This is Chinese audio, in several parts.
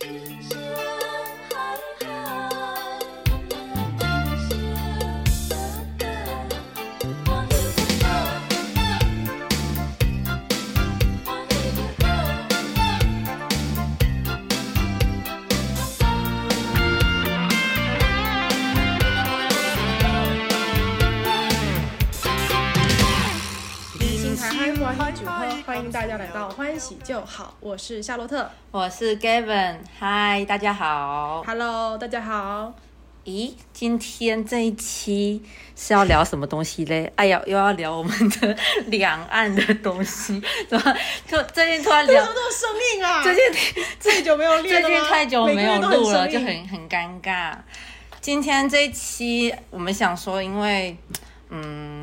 心欢迎大家来到欢喜就好，我是夏洛特。我是 Gavin，嗨，大家好。Hello，大家好。咦，今天这一期是要聊什么东西嘞？哎呀，又要聊我们的两岸的东西，怎么突最近突然聊？这么生硬啊？最近最久没有最近太久没有录了，就很很尴尬。今天这一期我们想说，因为嗯，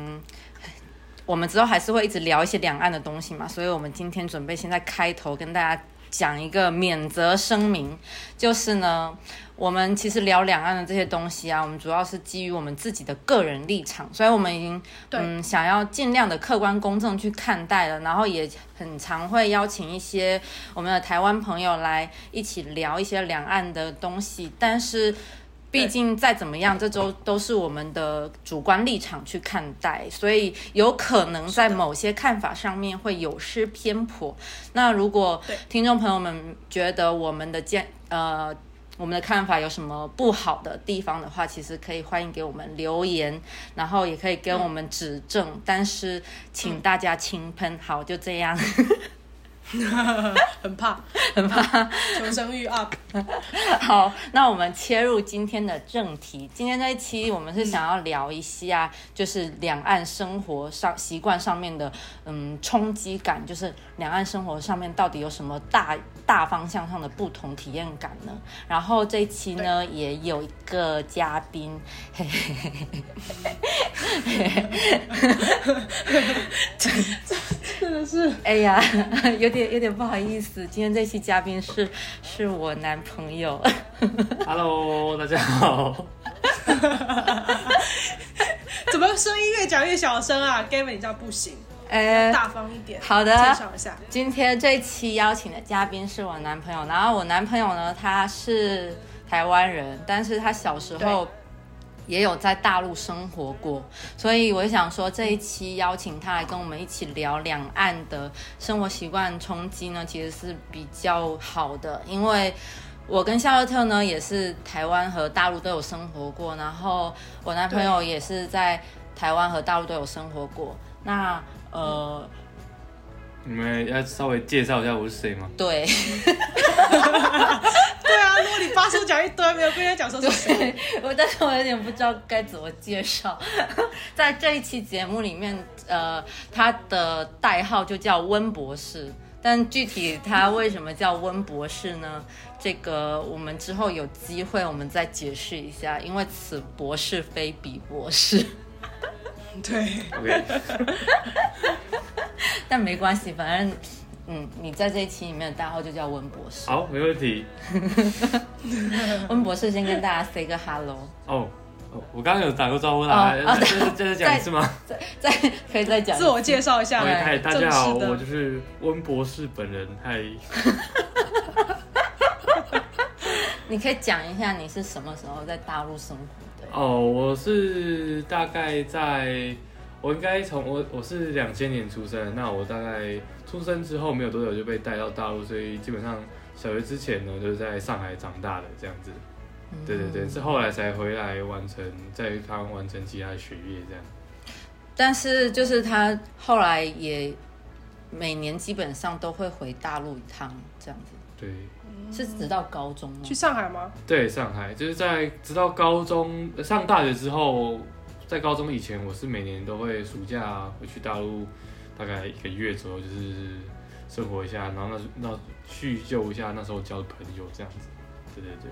我们之后还是会一直聊一些两岸的东西嘛，所以我们今天准备先在开头跟大家讲一个免责声明，就是呢，我们其实聊两岸的这些东西啊，我们主要是基于我们自己的个人立场，所以我们已经嗯想要尽量的客观公正去看待了，然后也很常会邀请一些我们的台湾朋友来一起聊一些两岸的东西，但是。毕竟再怎么样，这周都是我们的主观立场去看待，所以有可能在某些看法上面会有失偏颇。那如果听众朋友们觉得我们的见呃我们的看法有什么不好的地方的话，其实可以欢迎给我们留言，然后也可以跟我们指正，但是请大家轻喷。好，就这样。很怕，很怕。求生欲 up。好，那我们切入今天的正题。今天这一期我们是想要聊一下，就是两岸生活上习惯上面的嗯冲击感，就是两岸生活上面到底有什么大大方向上的不同体验感呢？然后这一期呢也有一个嘉宾，嘿嘿嘿嘿嘿真的是哎呀，有点有点不好意思，今天这期嘉宾是是我男朋友。Hello，大家好。怎么声音越讲越小声啊？Gavin，你这样不行，哎，大方一点。好的介绍一下。今天这期邀请的嘉宾是我男朋友，然后我男朋友呢，他是台湾人，但是他小时候也有在大陆生活过，所以我想说这一期邀请他来跟我们一起聊两岸的生活习惯冲击呢，其实是比较好的，因为。我跟夏洛特呢，也是台湾和大陆都有生活过，然后我男朋友也是在台湾和大陆都有生活过。那呃，你们要稍微介绍一下我是谁吗？对，对啊，如果你发出讲一堆，没有跟人家讲说是谁，我但是我有点不知道该怎么介绍。在这一期节目里面，呃，他的代号就叫温博士，但具体他为什么叫温博士呢？这个我们之后有机会我们再解释一下，因为此博士非彼博士。对，OK，但没关系，反正。嗯，你在这一期里面的代号就叫温博士。好，没问题。温博士先跟大家 say 个 hello，哦，哦我刚刚有打过招呼啦，哦哦这是这是讲一次吗？再再可以再讲自我介绍一下。嗨，大家好，我就是温博士本人。嗨，你可以讲一下你是什么时候在大陆生活的？哦，我是大概在，我应该从我我是两千年出生，那我大概出生之后没有多久就被带到大陆，所以基本上小学之前呢就是在上海长大的这样子。对对对，是后来才回来完成，在台湾完成其他的学业这样。但是就是他后来也每年基本上都会回大陆一趟，这样子对是直到高中吗去？上海吗？对，上海就是在直到高中呃上大学之后，在高中以前，我是每年都会暑假回去大陆，大概一个月左右，就是生活一下，然后那那叙旧一下那时候交的朋友这样子。对对对，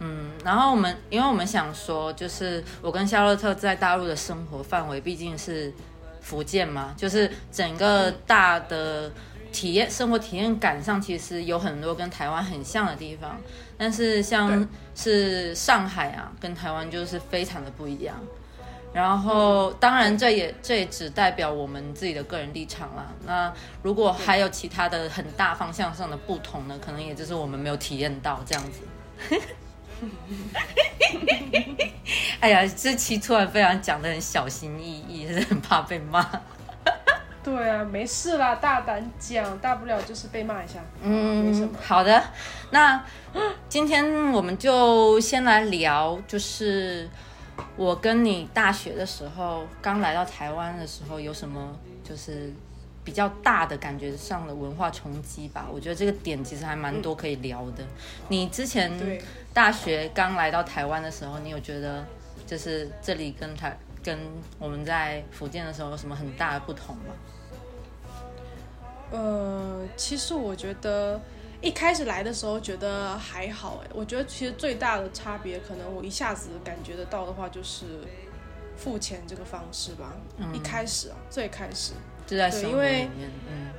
嗯，然后我们因为我们想说，就是我跟夏洛特在大陆的生活范围毕竟是福建嘛，就是整个大的体验生活体验感上，其实有很多跟台湾很像的地方，但是像是上海啊，跟台湾就是非常的不一样。然后，当然，这也这也只代表我们自己的个人立场啦。那如果还有其他的很大方向上的不同呢？可能也就是我们没有体验到这样子。哎呀，这期突然非常讲的很小心翼翼，是很怕被骂。对啊，没事啦，大胆讲，大不了就是被骂一下。嗯，好的。那今天我们就先来聊，就是我跟你大学的时候，刚来到台湾的时候，有什么就是比较大的感觉上的文化冲击吧？我觉得这个点其实还蛮多可以聊的。你之前大学刚来到台湾的时候，你有觉得就是这里跟台跟我们在福建的时候有什么很大的不同吗？呃，其实我觉得一开始来的时候觉得还好哎，我觉得其实最大的差别，可能我一下子感觉得到的话，就是付钱这个方式吧。嗯一开始啊，最开始就在生活里面，嗯，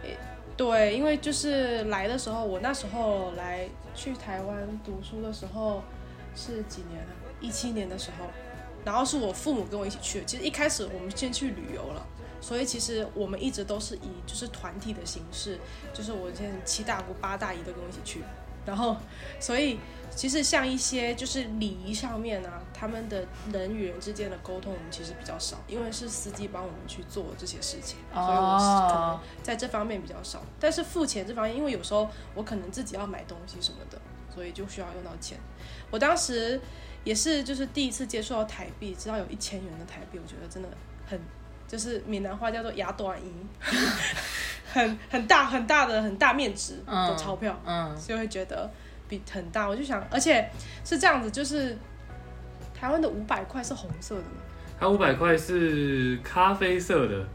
对，因为就是来的时候，我那时候来去台湾读书的时候是几年啊？一七年的时候，然后是我父母跟我一起去。其实一开始我们先去旅游了。所以其实我们一直都是以就是团体的形式，就是我现在七大姑八大姨都跟我一起去，然后所以其实像一些就是礼仪上面啊，他们的人与人之间的沟通，我们其实比较少，因为是司机帮我们去做这些事情，所以我是可能在这方面比较少。但是付钱这方面，因为有时候我可能自己要买东西什么的，所以就需要用到钱。我当时也是就是第一次接触到台币，知道有一千元的台币，我觉得真的很。就是闽南话叫做“牙短银 ”，很很大很大的很大面值的钞票，嗯，所以会觉得比很大。我就想，而且是这样子，就是台湾的五百块是红色的吗？它五百块是咖啡色的，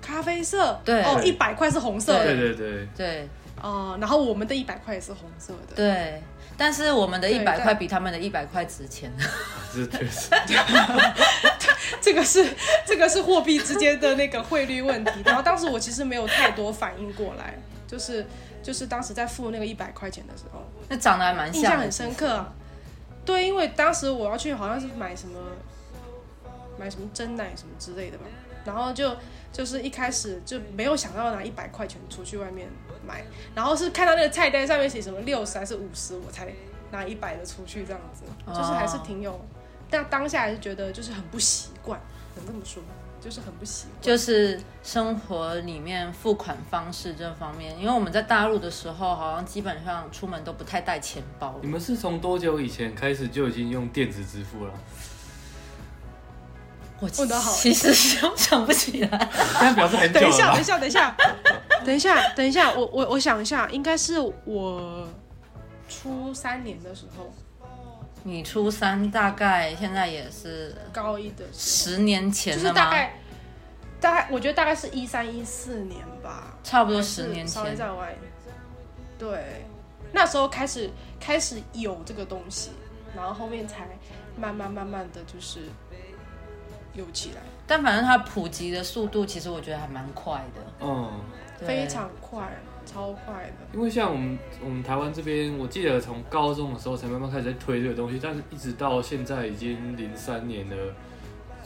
咖啡色，对。哦，一百块是红色的，对对对。对，哦，然后我们的一百块也是红色的，对。但是我们的一百块比他们的一百块值钱，这确实，这个是 这个是货币之间的那个汇率问题。然后当时我其实没有太多反应过来，就是就是当时在付那个一百块钱的时候，那长得还蛮印象很深刻。对，因为当时我要去好像是买什么买什么真奶什么之类的吧，然后就就是一开始就没有想要拿一百块钱出去外面。买，然后是看到那个菜单上面写什么六十还是五十，我才拿一百的出去这样子，就是还是挺有，但当下还是觉得就是很不习惯，能这么说，就是很不习惯。就是生活里面付款方式这方面，因为我们在大陆的时候，好像基本上出门都不太带钱包。你们是从多久以前开始就已经用电子支付了？我其实想想不起来，但表示很久等一下，等一下，等一下。等一下，等一下，我我我想一下，应该是我初三年的时候。你初三大概现在也是高一的十年前就是大概大概，我觉得大概是一三一四年吧，差不多十年前。稍微在外。对，那时候开始开始有这个东西，然后后面才慢慢慢慢的就是有起来。但反正它普及的速度，其实我觉得还蛮快的。嗯。非常快，超快的。因为像我们我们台湾这边，我记得从高中的时候才慢慢开始在推这个东西，但是一直到现在已经零三年了，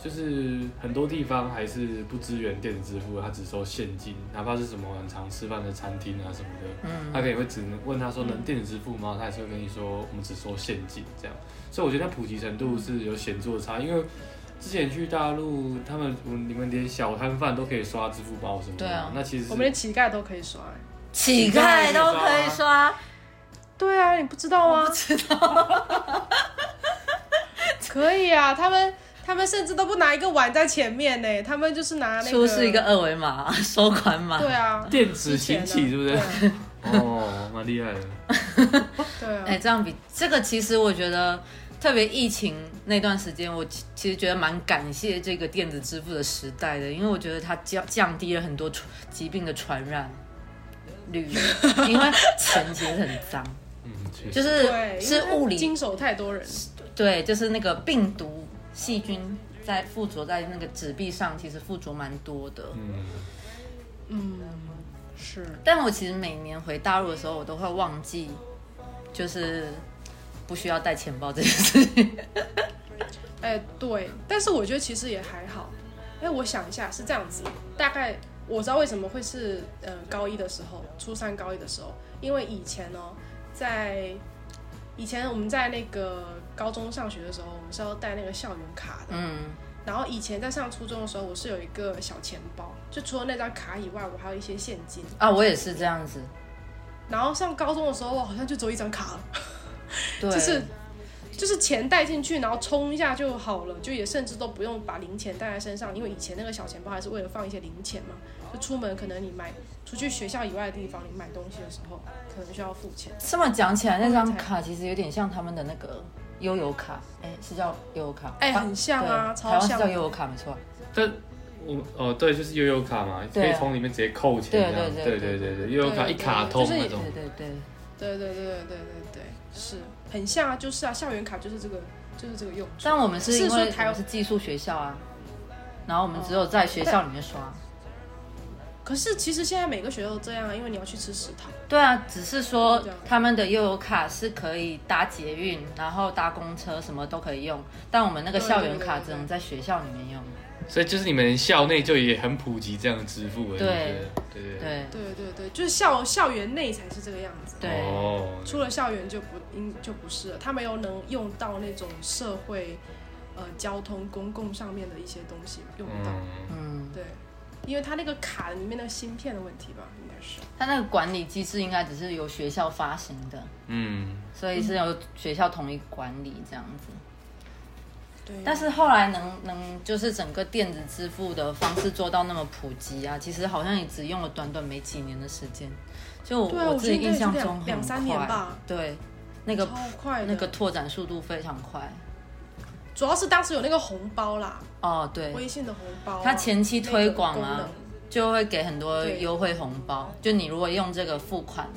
就是很多地方还是不支援电子支付，他只收现金，哪怕是什么很常吃饭的餐厅啊什么的，嗯，他可能会只能问他说能电子支付吗？他还是会跟你说我们只收现金这样。所以我觉得普及程度是有显著的差，因为。之前去大陆，他们你们连小摊贩都可以刷支付宝什么的，对啊那其实我们连乞丐都可以刷，乞丐都可以刷，对啊，你不知道吗？不知道，可以啊，他们他们甚至都不拿一个碗在前面呢，他们就是拿那个出示一个二维码收款码，对啊，电子行乞是不是？哦，蛮厉害的，对啊，哎，这样比这个其实我觉得。特别疫情那段时间，我其实觉得蛮感谢这个电子支付的时代的，因为我觉得它降降低了很多疾病的传染率，因为钱其实很脏，嗯，就是是物理经手太多人，对，就是那个病毒细菌在附着在那个纸币上，其实附着蛮多的，嗯嗯是，但我其实每年回大陆的时候，我都会忘记，就是。不需要带钱包这件事情，哎，对，但是我觉得其实也还好。哎，我想一下是这样子，大概我知道为什么会是呃高一的时候，初三高一的时候，因为以前呢，在以前我们在那个高中上学的时候，我们是要带那个校园卡的。嗯，然后以前在上初中的时候，我是有一个小钱包，就除了那张卡以外，我还有一些现金。啊，我也是这样子。然后上高中的时候，我好像就只有一张卡了，对，就是就是钱带进去，然后充一下就好了，就也甚至都不用把零钱带在身上，因为以前那个小钱包还是为了放一些零钱嘛。就出门可能你买出去学校以外的地方，你买东西的时候可能需要付钱。这么讲起来，那张卡其实有点像他们的那个悠游卡，哎，是叫悠游卡？哎，很像啊，超像。台湾叫悠游卡，没错。但我哦对，就是悠游卡嘛，可以从里面直接扣钱。对对对对对对对，悠游卡一卡对就是通那种。对对对，对对对对对对对，是很像啊，就是啊，校园卡就是这个就是这个用处。但我们是因为是寄宿学校啊，然后我们只有在学校里面刷。可是其实现在每个学校都这样啊，因为你要去吃食堂。对啊，只是说他们的悠游卡是可以搭捷运，然后搭公车，什么都可以用。但我们那个校园卡只能在学校里面用。所以就是你们校内就也很普及这样的支付了。对对对对。对对对对，就是校校园内才是这个样子，对，哦，出了校园就不应就不是了。他没有能用到那种社会呃交通公共上面的一些东西用到，嗯，嗯，对，因为他那个卡里面那个芯片的问题吧，应该是。他那个管理机制应该只是由学校发行的，嗯，所以是由学校统一管理这样子。对，但是后来能能就是整个电子支付的方式做到那么普及啊，其实好像也只用了短短没几年的时间。就我啊我自己印象中很两三年吧。对，那个快，那个拓展速度非常快。主要是当时有那个红包啦，哦，对，微信的红包啊、它前期推广啊就会给很多对。优惠红包，就你如果用这个付款，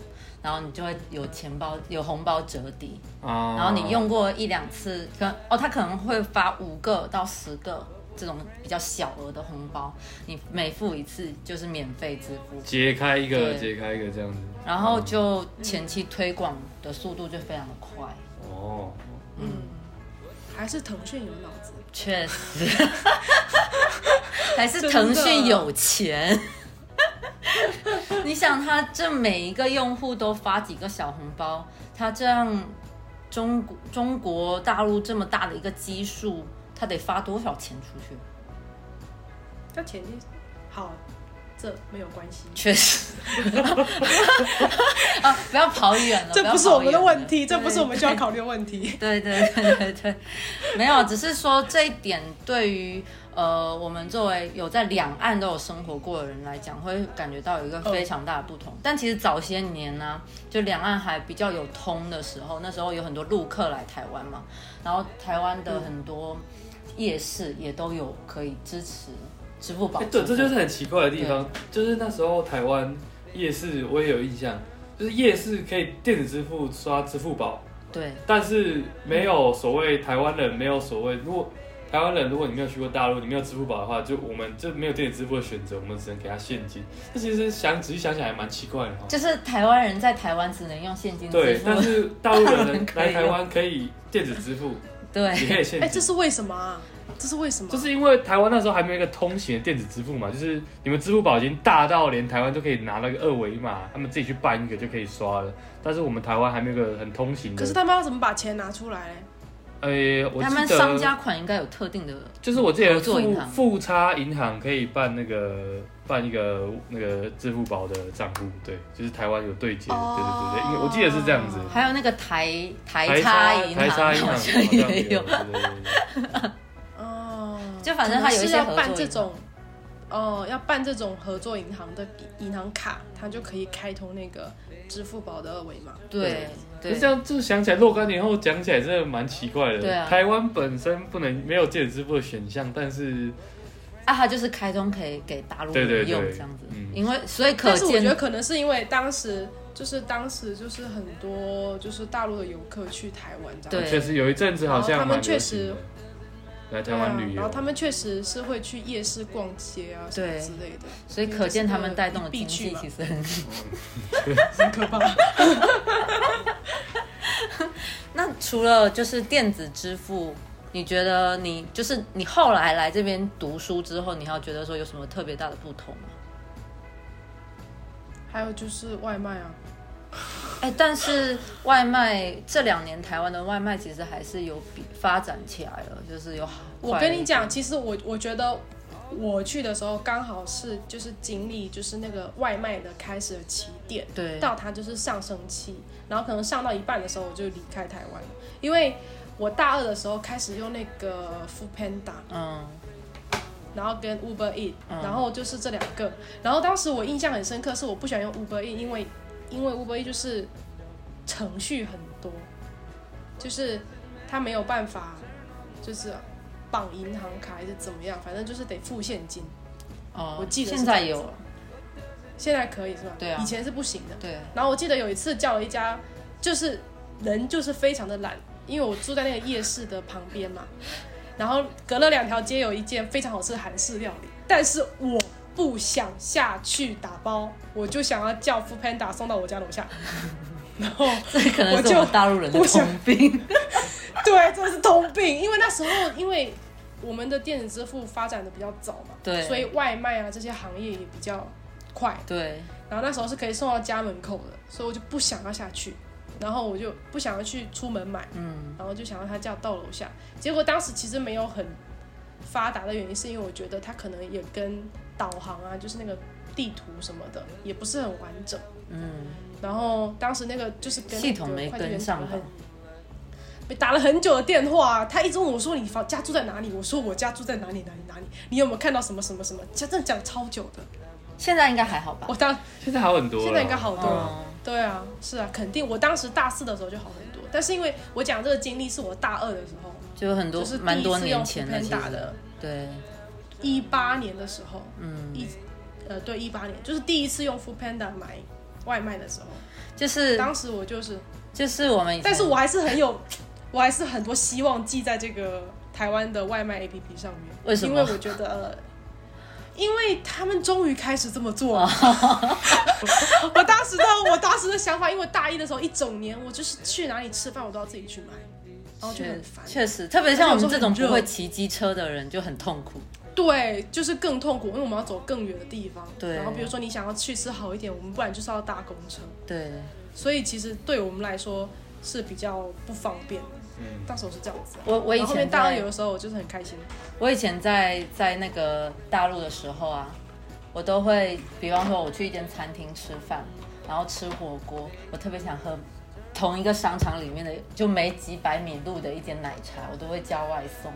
然后你就会有钱包有红包折抵，啊，然后你用过一两次，可能哦，他可能会发五个到十个这种比较小额的红包，你每付一次就是免费支付，解开一个，对。解开一个这样子。然后就前期推广的速度就非常的快，哦，嗯，还是腾讯有脑子。确实，还是腾讯有钱。你想，他这每一个用户都发几个小红包，他这样中国中国大陆这么大的一个基数，他得发多少钱出去？他前提好，这没有关系，确实，啊，不要跑远了，这不是我们的问题，这不是我们需要考虑的问题。对对对对对，没有，只是说这一点对于呃我们作为有在两岸都有生活过的人来讲，会感觉到有一个非常大的不同。但其实早些年呢、就两岸还比较有通的时候，那时候有很多陆客来台湾嘛，然后台湾的很多夜市也都有可以支持支付宝。对，这就是很奇怪的地方，就是那时候台湾夜市我也有印象，就是夜市可以电子支付刷支付宝，对但是没有所谓台湾人没有所谓，如果台湾人如果你没有去过大陆，你没有支付宝的话，就我们就没有电子支付的选择，我们只能给他现金。这其实想仔细想想还蛮奇怪的哈。就是台湾人在台湾只能用现金支对，付但，是大陆人来台湾可以电子支付，对也可以现哎，金这。是为什么啊？这是为什么？就是因为台湾那时候还没有一个通行的电子支付嘛，就是你们支付宝已经大到连台湾都可以拿那个二维码，他们自己去办一个就可以刷了。但是我们台湾还没有一个很通行的。可是他们要怎么把钱拿出来嘞？呃，我他们商家款应该有特定的，就是我记得富合作银行富差银行可以办那个办一个那个支付宝的账户，对，就是台湾有对接，哦对对对对，因为我记得是这样子。还有那个台台台差银行台差银行也有，对对对对哦，就反正他有一些办这种，哦，要办这种合作银行的银行卡，他就可以开通那个支付宝的二维码。对对。这样就想起来，若干年后讲起来真的蛮奇怪的。对啊。台湾本身不能没有电子支付的选项，但是啊，它就是开通可以给大陆对对人用对。这样子。嗯，因为所以可但是我觉得可能是因为当时就是当时就是很多就是大陆的游客去台湾这样，对。确实有一阵子好像他们确实来台湾旅游，然后他们确实是会去夜市逛街啊什么对之类的，所以可见他们带动的经济其实很。很可怕。那除了就是电子支付你觉得你就是你后来来这边读书之后，你还有觉得说有什么特别大的不同吗？还有就是外卖啊，哎，但是外卖这两年台湾的外卖其实还是有比发展起来了，就是有好。我跟你讲，其实我我觉得我去的时候刚好是就是锦鲤就是那个外卖的开始的起点，对，到它就是上升期，然后可能上到一半的时候我就离开台湾。了，因为我大二的时候开始用那个 Food Panda，嗯，然后跟 Uber E，、嗯。然后就是这两个，然后当时我印象很深刻，是我不喜欢用 Uber E，因为因为 Uber E 就是程序很多，就是它没有办法就是绑银行卡还是怎么样，反正就是得付现金。哦，我记得现在有，现在可以是吧？对啊以前是不行的。对，然后我记得有一次叫了一家，就是人就是非常的懒，因为我住在那个夜市的旁边嘛，然后隔了两条街有一间非常好吃的韩式料理，但是我不想下去打包，我就想要叫 f o o Panda 送到我家楼下，然后这可能我就是我大陆人的不想通病。对，这是通病，因为那时候因为我们的电子支付发展的比较早嘛，对。所以外卖啊这些行业也比较快，对，然后那时候是可以送到家门口的，所以我就不想要下去，然后我就不想要去出门买，嗯，然后就想要他叫到楼下。结果当时其实没有很发达的原因，是因为我觉得他可能也跟导航啊，就是那个地图什么的也不是很完整。嗯，然后当时那个就是跟系统没跟上吧打了很被打了很久的电话，他一直问我说你房家住在哪里？我说我家住在哪里哪里哪里？你有没有看到什么什么什么？他真的讲超久的。现在应该还好吧我？当现在好很多，现在应该好多了。嗯，对啊，是啊，肯定。我当时大四的时候就好很多，但是因为我讲这个经历是我大二的时候，就很多就是第蛮多年前的，对，一八年的时候，嗯，一呃对一八年，就是第一次用 Food Panda 买外卖的时候，就是当时我就是，就是我们，但是我还是很有，我还是很多希望寄在这个台湾的外卖 APP 上面，为什么因为我觉得。呃因为他们终于开始这么做了，我当时的我当时的想法，因为大一的时候一整年，我就是去哪里吃饭我都要自己去买，然后就很烦。确实，特别像我们这种不会骑机车的人就很痛苦。对，就是更痛苦，因为我们要走更远的地方。对然后比如说你想要去吃好一点，我们不然就是要搭公车，对，所以其实对我们来说是比较不方便的。嗯，当时我是这样子啊、我我以前大二有的时候我就是很开心。我以前在在那个大陆的时候啊，我都会，比方说我去一间餐厅吃饭，然后吃火锅，我特别想喝同一个商场里面的就没几百米路的一间奶茶，我都会叫外送。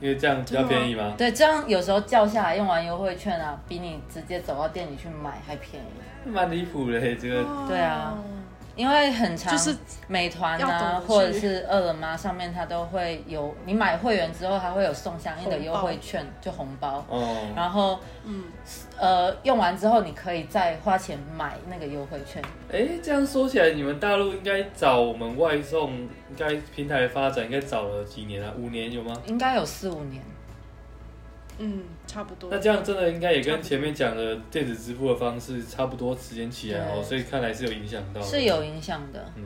因为这样比较便宜吗？对，这样有时候叫下来用完优惠券啊，比你直接走到店里去买还便宜。蛮离谱的，这个对啊，因为很长，就是美团啊，或者是饿了么上面，它都会有你买会员之后，它会有送相应的优惠券，就红包。哦，然后嗯，呃，用完之后你可以再花钱买那个优惠券。哎，这样说起来，你们大陆应该找我们外送，应该平台的发展应该早了几年啊？五年有吗？应该有四五年。嗯，差不多。那这样真的应该也跟前面讲的电子支付的方式差不多时间起来哦，所以看来是有影响到。是有影响的，嗯，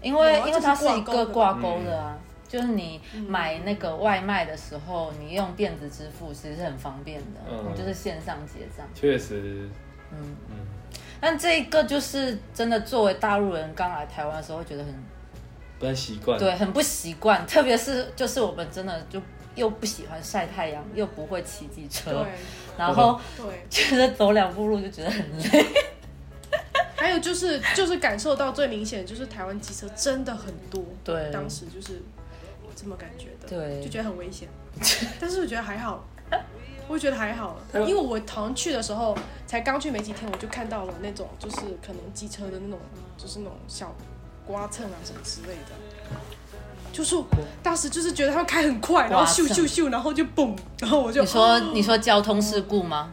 因为啊因为它是一个挂这钩的啊，就是你买那个外卖的时候，你用电子支付其实是很方便的，嗯你就是线上结账。确实，嗯，嗯，但这一个就是真的，作为大陆人刚来台湾的时候，会觉得很不太习惯。对，很不习惯，特别是就是我们真的就又不喜欢晒太阳，又不会骑机车，对 然后对，觉得走两步路就觉得很累。还有就是就是感受到最明显，就是台湾机车真的很多。对当时就是这么感觉的。对就觉得很危险。但是我觉得还好，我觉得还好，因为我好像去的时候才刚去没几天，我就看到了那种就是可能机车的那种，就是那种小刮蹭啊什么之类的。就是当时就是觉得他们开很快，然后咻咻咻，然后就嘣，然后我就你说你说交通事故吗？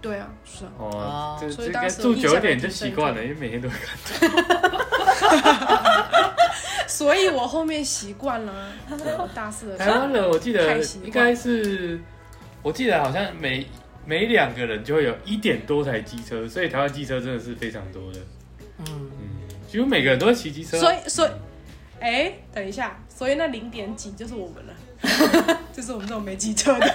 对啊，是啊，哦所以当时住久一点就习惯了，因为每天都会看到。所以我后面习惯了。我大四的时候台湾，人我记得应该是，我记得好像每每两个人就会有一点多台机车，所以台湾机车真的是非常多的。嗯，嗯，几乎每个人都会骑机车啊。所以所以，哎，等一下，所以那零点几就是我们了，就是我们这种没机车的，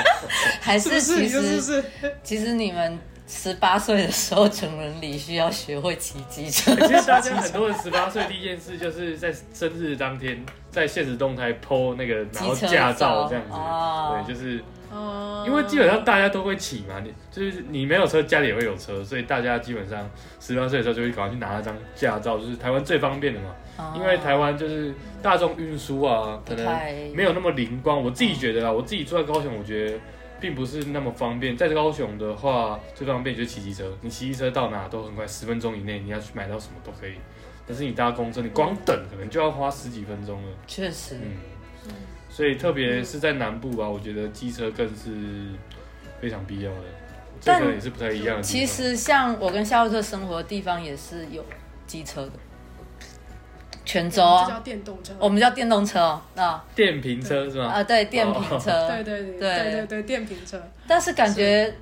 还是不是？是其实是？其实你们十八岁的时候成人礼需要学会骑机车，其实大家很多人十八岁第一件事就是在生日当天在现实动态 PO 那个然后驾照这样子，哦对，就是哦因为基本上大家都会骑嘛，你就是你没有车，家里也会有车，所以大家基本上十八岁的时候就会赶快去拿那张驾照，就是台湾最方便的嘛。哦因为台湾就是大众运输啊，可能太没有那么灵光。我自己觉得啊，我自己住在高雄，我觉得并不是那么方便。在高雄的话，最方便就是骑机车，你骑机车到哪都很快，十分钟以内你要去买到什么都可以。但是你搭公车，你光等可能就要花十几分钟了。确实，嗯嗯，所以特别是在南部吧，我觉得机车更是非常必要的。这但个也是不太一样的。其实像我跟夏洛特生活的地方也是有机车的，泉州啊，电动车。我们叫电动车哦，啊电瓶车是吗？啊对，电瓶车，对对对对对对对，电瓶车。但是感觉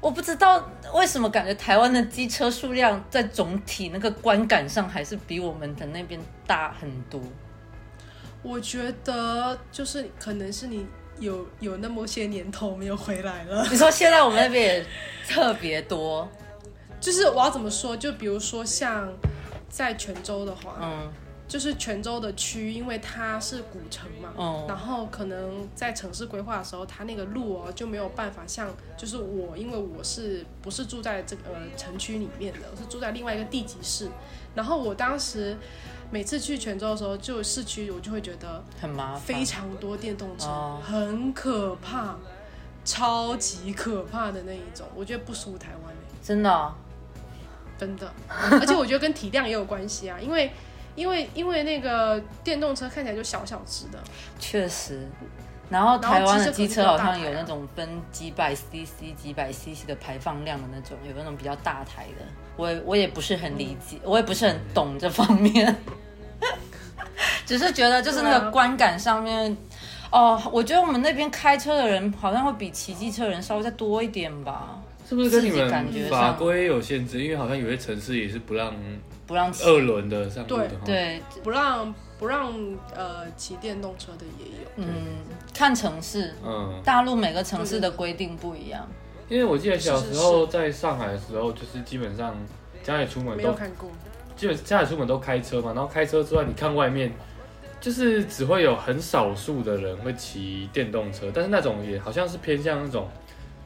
我不知道为什么感觉台湾的机车数量在总体那个观感上还是比我们的那边大很多。我觉得就是可能是你有有那么些年头没有回来了。你说现在我们那边也特别多，就是我要怎么说？就比如说像在泉州的话，嗯就是泉州的区，因为它是古城嘛，哦然后可能在城市规划的时候，它那个路哦就没有办法像，就是我，因为我是不是住在这个、呃、城区里面的，我是住在另外一个地级市，然后我当时每次去泉州的时候，就市区我就会觉得很麻烦，非常多电动车，哦。很可怕，超级可怕的那一种，我觉得不输台湾、欸、真的？哦、真的，而且我觉得跟体量也有关系啊，因为因为因为那个电动车看起来就小小只的，确实。然后台湾的机车好像有那种分几百 CC、几百 CC 的排放量的那种，有那种比较大台的。我我也不是很理解，我也不是很懂这方面，只是觉得就是那个观感上面，哦，我觉得我们那边开车的人好像会比骑机车的人稍微再多一点吧，是不是跟你自己感觉法规有限制？因为好像有些城市也是不让不让。二轮的上路的哈。对，不让不让呃骑电动车的也有。嗯，看城市，嗯，大陆每个城市的规定不一样。因为我记得小时候在上海的时候，就是基本上家里出门都没有看过，基本家里出门都开车嘛，然后开车之外，你看外面，就是只会有很少数的人会骑电动车，但是那种也好像是偏向那种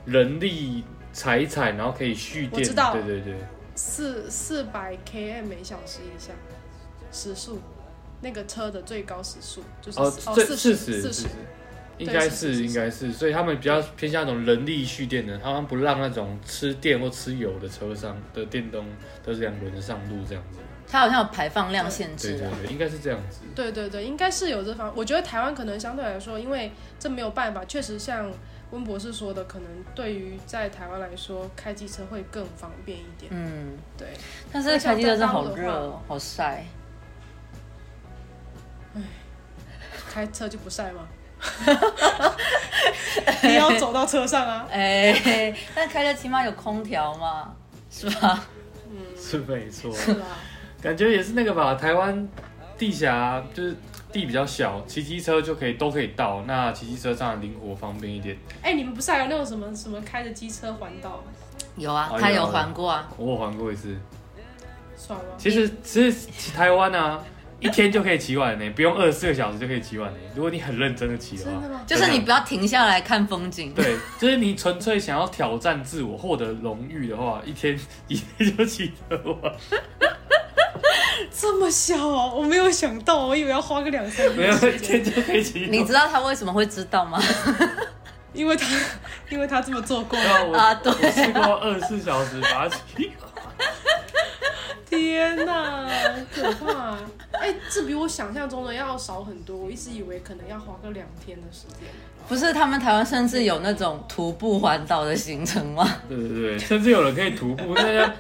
人力踩一踩，然后可以蓄电。我知道。对对对，四四百 km 每小时以下时速，那个车的最高时速就是哦，这四四十四十十。四十，应该是是是是应该是，所以他们比较偏向那种人力蓄电的，他们不让那种吃电或吃油的车上的电动都是两轮上路这样子。它好像有排放量限制啊。对对，应该是这样子。对对对，应该是有这方。我觉得台湾可能相对来说，因为这没有办法，确实像温博士说的，可能对于在台湾来说，开机车会更方便一点。嗯，对，但是开机车真的好热哦，好晒。开车就不晒吗？你要走到车上啊。哎，但开车起码有空调嘛，是吧？嗯是没错，是啊，感觉也是那个吧。台湾地狭就是地比较小，骑机车就可以都可以到。那骑机车当然灵活方便一点。哎、你们不是还有那种什么什么开着机车环岛？有啊哦，他有有还过啊。我有环过一次。爽吗，其实其实台湾啊，一天就可以骑完呢，不用二十四个小时就可以骑完呢。如果你很认真的骑的话，真的吗？就是你不要停下来看风景。对，就是你纯粹想要挑战自我、获得荣誉的话，一天 一天就骑得完。这么小哦，我没有想到，我以为要花个两三没有一天，就可以骑。你知道他为什么会知道吗？因为他因为他这么做过。对啊，我啊对我试过二十四小时把它骑完。天哪，很可怕！哎、这比我想象中的要少很多。我一直以为可能要花个两天的时间。不是，他们台湾甚至有那种徒步环岛的行程吗？对对对，甚至有人可以徒步，大家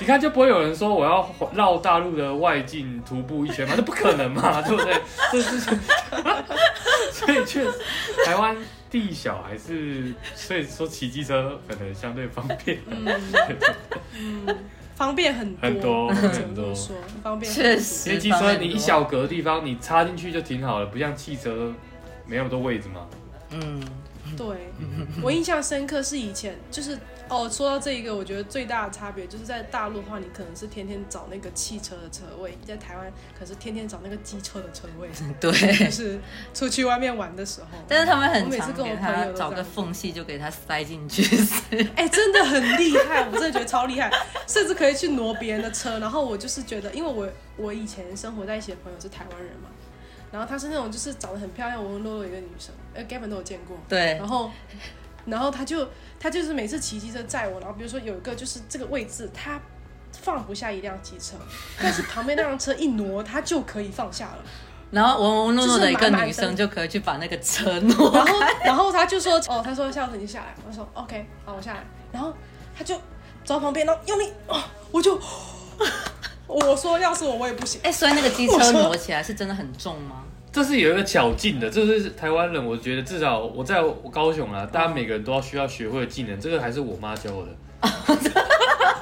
你看就不会有人说我要绕大陆的外境徒步一圈嘛，这不可能嘛，对不对？这是所以确实台湾地小，还是所以说骑机车可能相对方便。嗯嗯，方便很多，很多很多。方便确实因为机车你一小格的地方，你插进去就挺好了，不像汽车没那么多位置嘛。嗯，对，我印象深刻是以前就是哦，说到这一个，我觉得最大的差别就是在大陆的话，你可能是天天找那个汽车的车位；在台湾可是天天找那个机车的车位，对。就是出去外面玩的时候。但是他们我很我每次跟我朋友找个缝隙就给他塞进去，哎、真的很厉害，我真的觉得超厉害，甚至可以去挪别人的车。然后我就是觉得，因为我我以前生活在一起的朋友是台湾人嘛，然后她是那种就是长得很漂亮、文文弱弱的一个女生，呃，Gavin 都有见过。对然后，然后她就她就是每次骑机车载我，然后比如说有一个就是这个位置，她放不下一辆机车，但是旁边那辆车一挪，她就可以放下了。然后文文弱弱的一个女生就可以去把那个车挪然后，然后她就说，哦，她说下次你下来，我说 OK，好，我下来。然后他就走到旁边，然后用力，哦，我就，我说要是我，我也不行。哎、所以那个机车挪起来是真的很重吗？这是有一个巧劲的，这是台湾人，我觉得至少我在我高雄啊，大家每个人都要需要学会的技能，这个还是我妈教我的。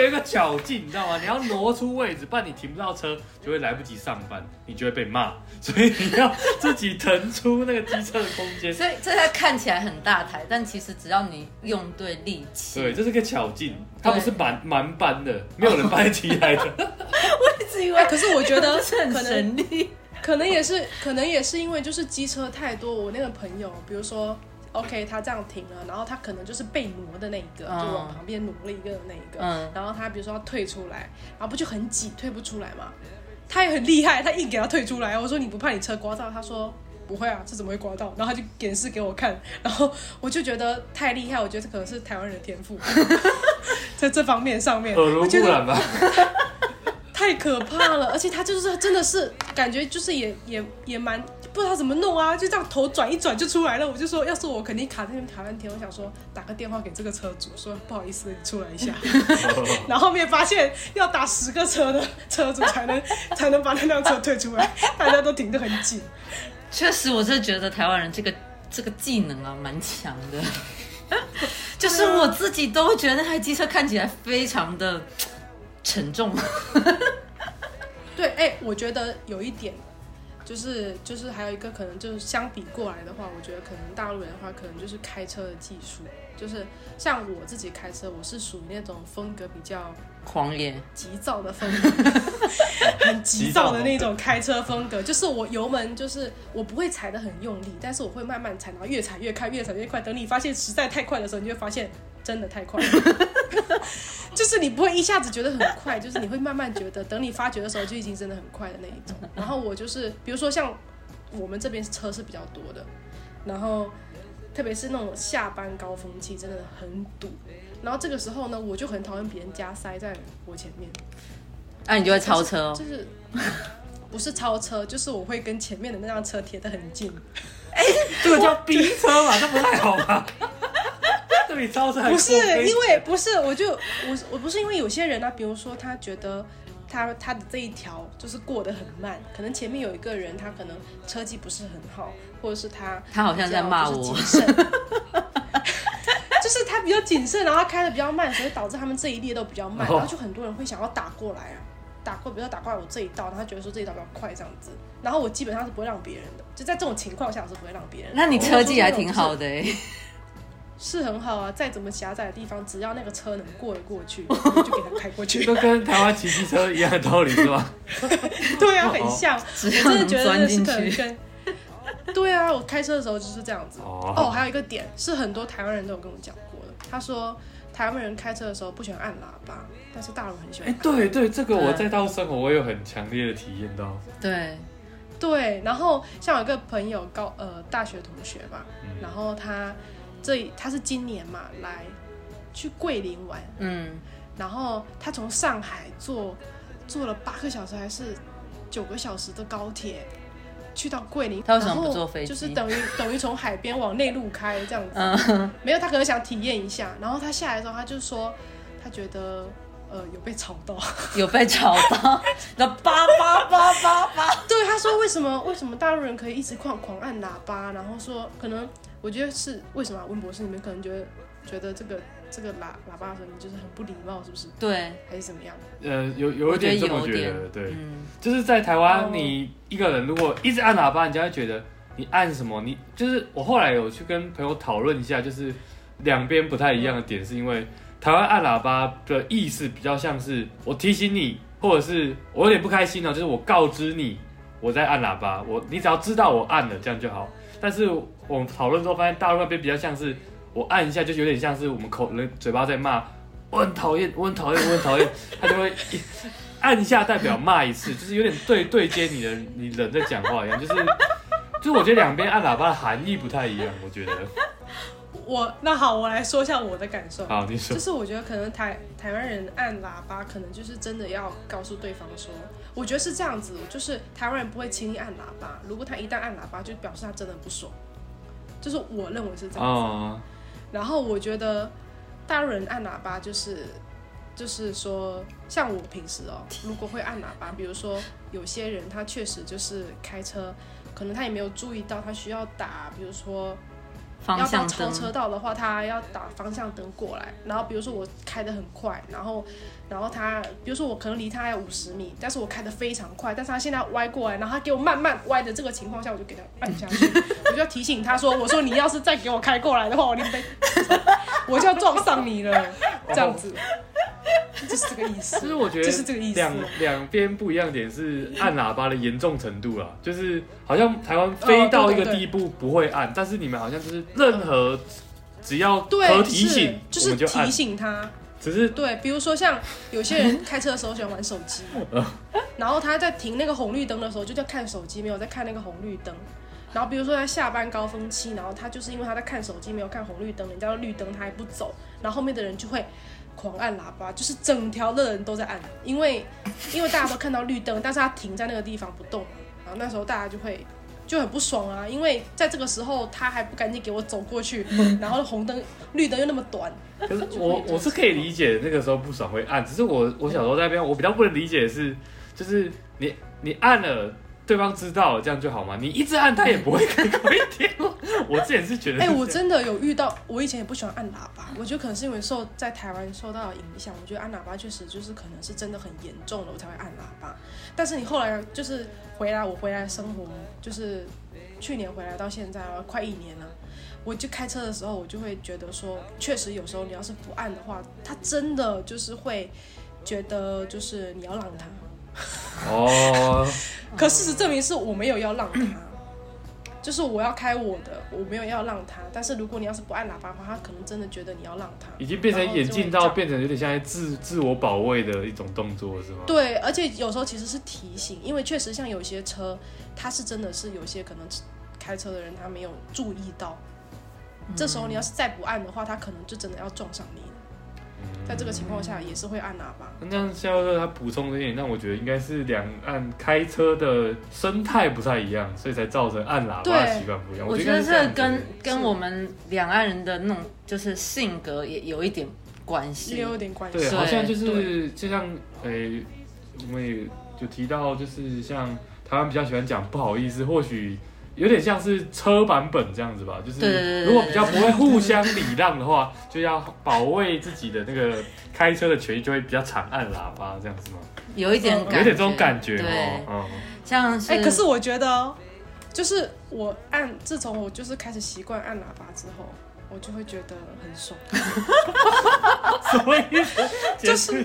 就有一个巧劲，你知道吗？你要挪出位置，不然你停不到车，就会来不及上班，你就会被骂。所以你要自己腾出那个机车的空间。所以 这台看起来很大台，但其实只要你用对力气，对，这是个巧劲，它不是蛮蛮搬的，没有人搬得起来的。我一直以为，可是我觉得是很可能神力。可能也是，可能也是因为就是机车太多，我那个朋友，比如说，OK，他这样停了，然后他可能就是被挪的那一个，嗯就往旁边挪了一个的那一个，嗯然后他比如说要退出来，然后不就很挤，退不出来嘛？他也很厉害，他硬给他退出来。我说你不怕你车刮到？他说不会啊，这怎么会刮到？然后他就演示给我看，然后我就觉得太厉害，我觉得这可能是台湾人的天赋，在这方面上面，耳濡我觉得目染吧。太可怕了，而且他就是真的是感觉就是也也也蛮不知道怎么弄啊，就这样头转一转就出来了。我就说，要是我肯定卡在那边卡半天，我想说打个电话给这个车主说不好意思，你出来一下。然后后面发现要打十个车的车主才能才能把那辆车退出来，大家都停得很紧。确实，我是觉得台湾人这个这个技能啊，蛮强的。就是我自己都觉得那台机车看起来非常的沉重。对，哎、我觉得有一点，就是就是还有一个可能就是相比过来的话，我觉得可能大陆人的话，可能就是开车的技术，就是像我自己开车，我是属于那种风格比较狂野，急躁的风格，很急躁的那种开车风格，就是我油门就是我不会踩得很用力，但是我会慢慢踩，然后越踩越快，越踩越快。等你发现实在太快的时候，你就会发现真的太快了，就是你不会一下子觉得很快，就是你会慢慢觉得，等你发觉的时候就已经真的很快的那一种。然后我就是比如说像我们这边车是比较多的，然后特别是那种下班高峰期真的很堵。然后这个时候呢，我就很讨厌别人加塞在我前面，那、你就会超车哦就。是不是超车，就是我会跟前面的那辆车贴得很近。这个叫逼车嘛，这不太好吧？这比超车还不是因为不是，我就我我不是因为有些人啊，比如说他觉得他他的这一条就是过得很慢，可能前面有一个人他可能车技不是很好，或者是他他好像在骂我。就是他比较谨慎，然后他开的比较慢，所以导致他们这一列都比较慢，哦。然后就很多人会想要打过来啊，打过，比如说打过来我这一道，然后他觉得说这一道比较快这样子，然后我基本上是不会让别人的，就在这种情况下我是不会让别人的。那你车技还挺好的哎、是很好啊，再怎么狭窄的地方，只要那个车能过得过去，我就给他开过去。就跟台湾骑机车一样的道理是吧？对啊，很像。只我真的觉得那是钻进去。可能跟。对啊，我开车的时候就是这样子。哦哦，还有一个点是很多台湾人都有跟我讲过的，他说台湾人开车的时候不喜欢按喇叭，但是大陆人很喜欢哎按。，对对，这个我在大陆生活，我有很强烈的体验到。对，对，然后像有一个朋友高呃大学同学吧，嗯然后他这他是今年嘛来去桂林玩，嗯，然后他从上海坐坐了八个小时还是九个小时的高铁去到桂林，他为什么不坐飞机就是等于 等于从海边往内陆开这样子。嗯，没有，他可能想体验一下。然后他下来的时候，他就说他觉得呃有被吵到。有被吵到，那叭叭叭叭叭，对，他说为什么为什么大陆人可以一直狂狂按喇叭，然后说可能我觉得是为什么啊温博士你们可能觉得觉得这个这个喇喇叭的声音就是很不礼貌，是不是？对，还是怎么样？呃，有有一点这么觉得，对，嗯，就是在台湾，哦你一个人如果一直按喇叭，人家会觉得你按什么？你就是我后来有去跟朋友讨论一下，就是两边不太一样的点，是因为台湾按喇叭的意思比较像是我提醒你，或者是我有点不开心了，就是我告知你我在按喇叭，我你只要知道我按了，这样就好。但是我们讨论之后发现，大陆那边比较像是我按一下，就有点像是我们口人嘴巴在骂，我很讨厌，我很讨厌，我很讨厌，他就会一按一下代表骂一次，就是有点对对接你的你人在讲话一样，就是就是我觉得两边按喇叭的含义不太一样，我觉得。我那好，我来说一下我的感受。好，你说就。是我觉得可能台台湾人按喇叭，可能就是真的要告诉对方说，我觉得是这样子，就是台湾人不会轻易按喇叭，如果他一旦按喇叭，就表示他真的不爽，就是我认为是这样子。哦，然后我觉得大陆人按喇叭就是就是说，像我平时哦，如果会按喇叭，比如说有些人他确实就是开车，可能他也没有注意到他需要打，比如说要到超，车道的话，他要打方向灯过来。然后比如说我开的很快，然后然后他比如说我可能离他还有五十米，但是我开的非常快，但是他现在歪过来，然后他给我慢慢歪的这个情况下，我就给他按下去，我就要提醒他说，我说你要是再给我开过来的话，我林北我就要撞上你了，这样子，就是这个意思。就是我觉得就是这个意思两两边不一样点是按喇叭的严重程度啦，就是好像台湾飞到一个地步不会按，但是你们好像就是任何只要对，提醒，就是提，醒他。只是对，比如说像有些人开车的时候喜欢玩手机，然后他在停那个红绿灯的时候就在看手机，没有在看那个红绿灯。然后比如说在下班高峰期，然后他就是因为他在看手机，没有看红绿灯，人家的绿灯他还不走，然后后面的人就会狂按喇叭，就是整条的人都在按，因为因为大家都看到绿灯，但是他停在那个地方不动，然后那时候大家就会。就很不爽啊，因为在这个时候他还不赶紧给我走过去，然后红灯、绿灯又那么短，可是我我是可以理解那个时候不爽会按，只是我我小时候在那边，我比较不能理解的是，就是你你按了，对方知道了这样就好吗？你一直按他也不会开快一点。我之前是觉得是哎、我真的有遇到，我以前也不喜欢按喇叭，我觉得可能是因为受在台湾受到的影响，我觉得按喇叭确实就是可能是真的很严重了，我才会按喇叭。但是你后来就是回来，我回来生活，就是去年回来到现在快一年了，我就开车的时候，我就会觉得说，确实有时候你要是不按的话，他真的就是会觉得就是你要让他，哦，可事实证明是我没有要让他，就是我要开我的，我没有要让他。但是如果你要是不按喇叭的话，他可能真的觉得你要让他。已经变成演进然后就会到变成有点像自自我保卫的一种动作是吗？对，而且有时候其实是提醒，因为确实像有些车，它是真的是有些可能开车的人他没有注意到，这时候你要是再不按的话，他可能就真的要撞上你了。在这个情况下，也是会按喇叭。那这样肖哥他补充这点，让我觉得应该是两岸开车的生态不太一样，所以才造成按喇叭的对习惯不一样。我觉得这跟跟我们两岸人的那种就是性格也有一点关系也。有点关系。对，好像就是就像诶、我们也就提到，就是像台湾比较喜欢讲不好意思，或许有点像是车版本这样子吧。就是如果比较不会互相礼让的话，就要保卫自己的那个开车的权益，就会比较长按喇叭这样子吗？有一点感觉，有点这种感觉对哦。，嗯，像是哎、可是我觉得哦，就是我按，自从我就是开始习惯按喇叭之后，我就会觉得很爽。什么意思？就是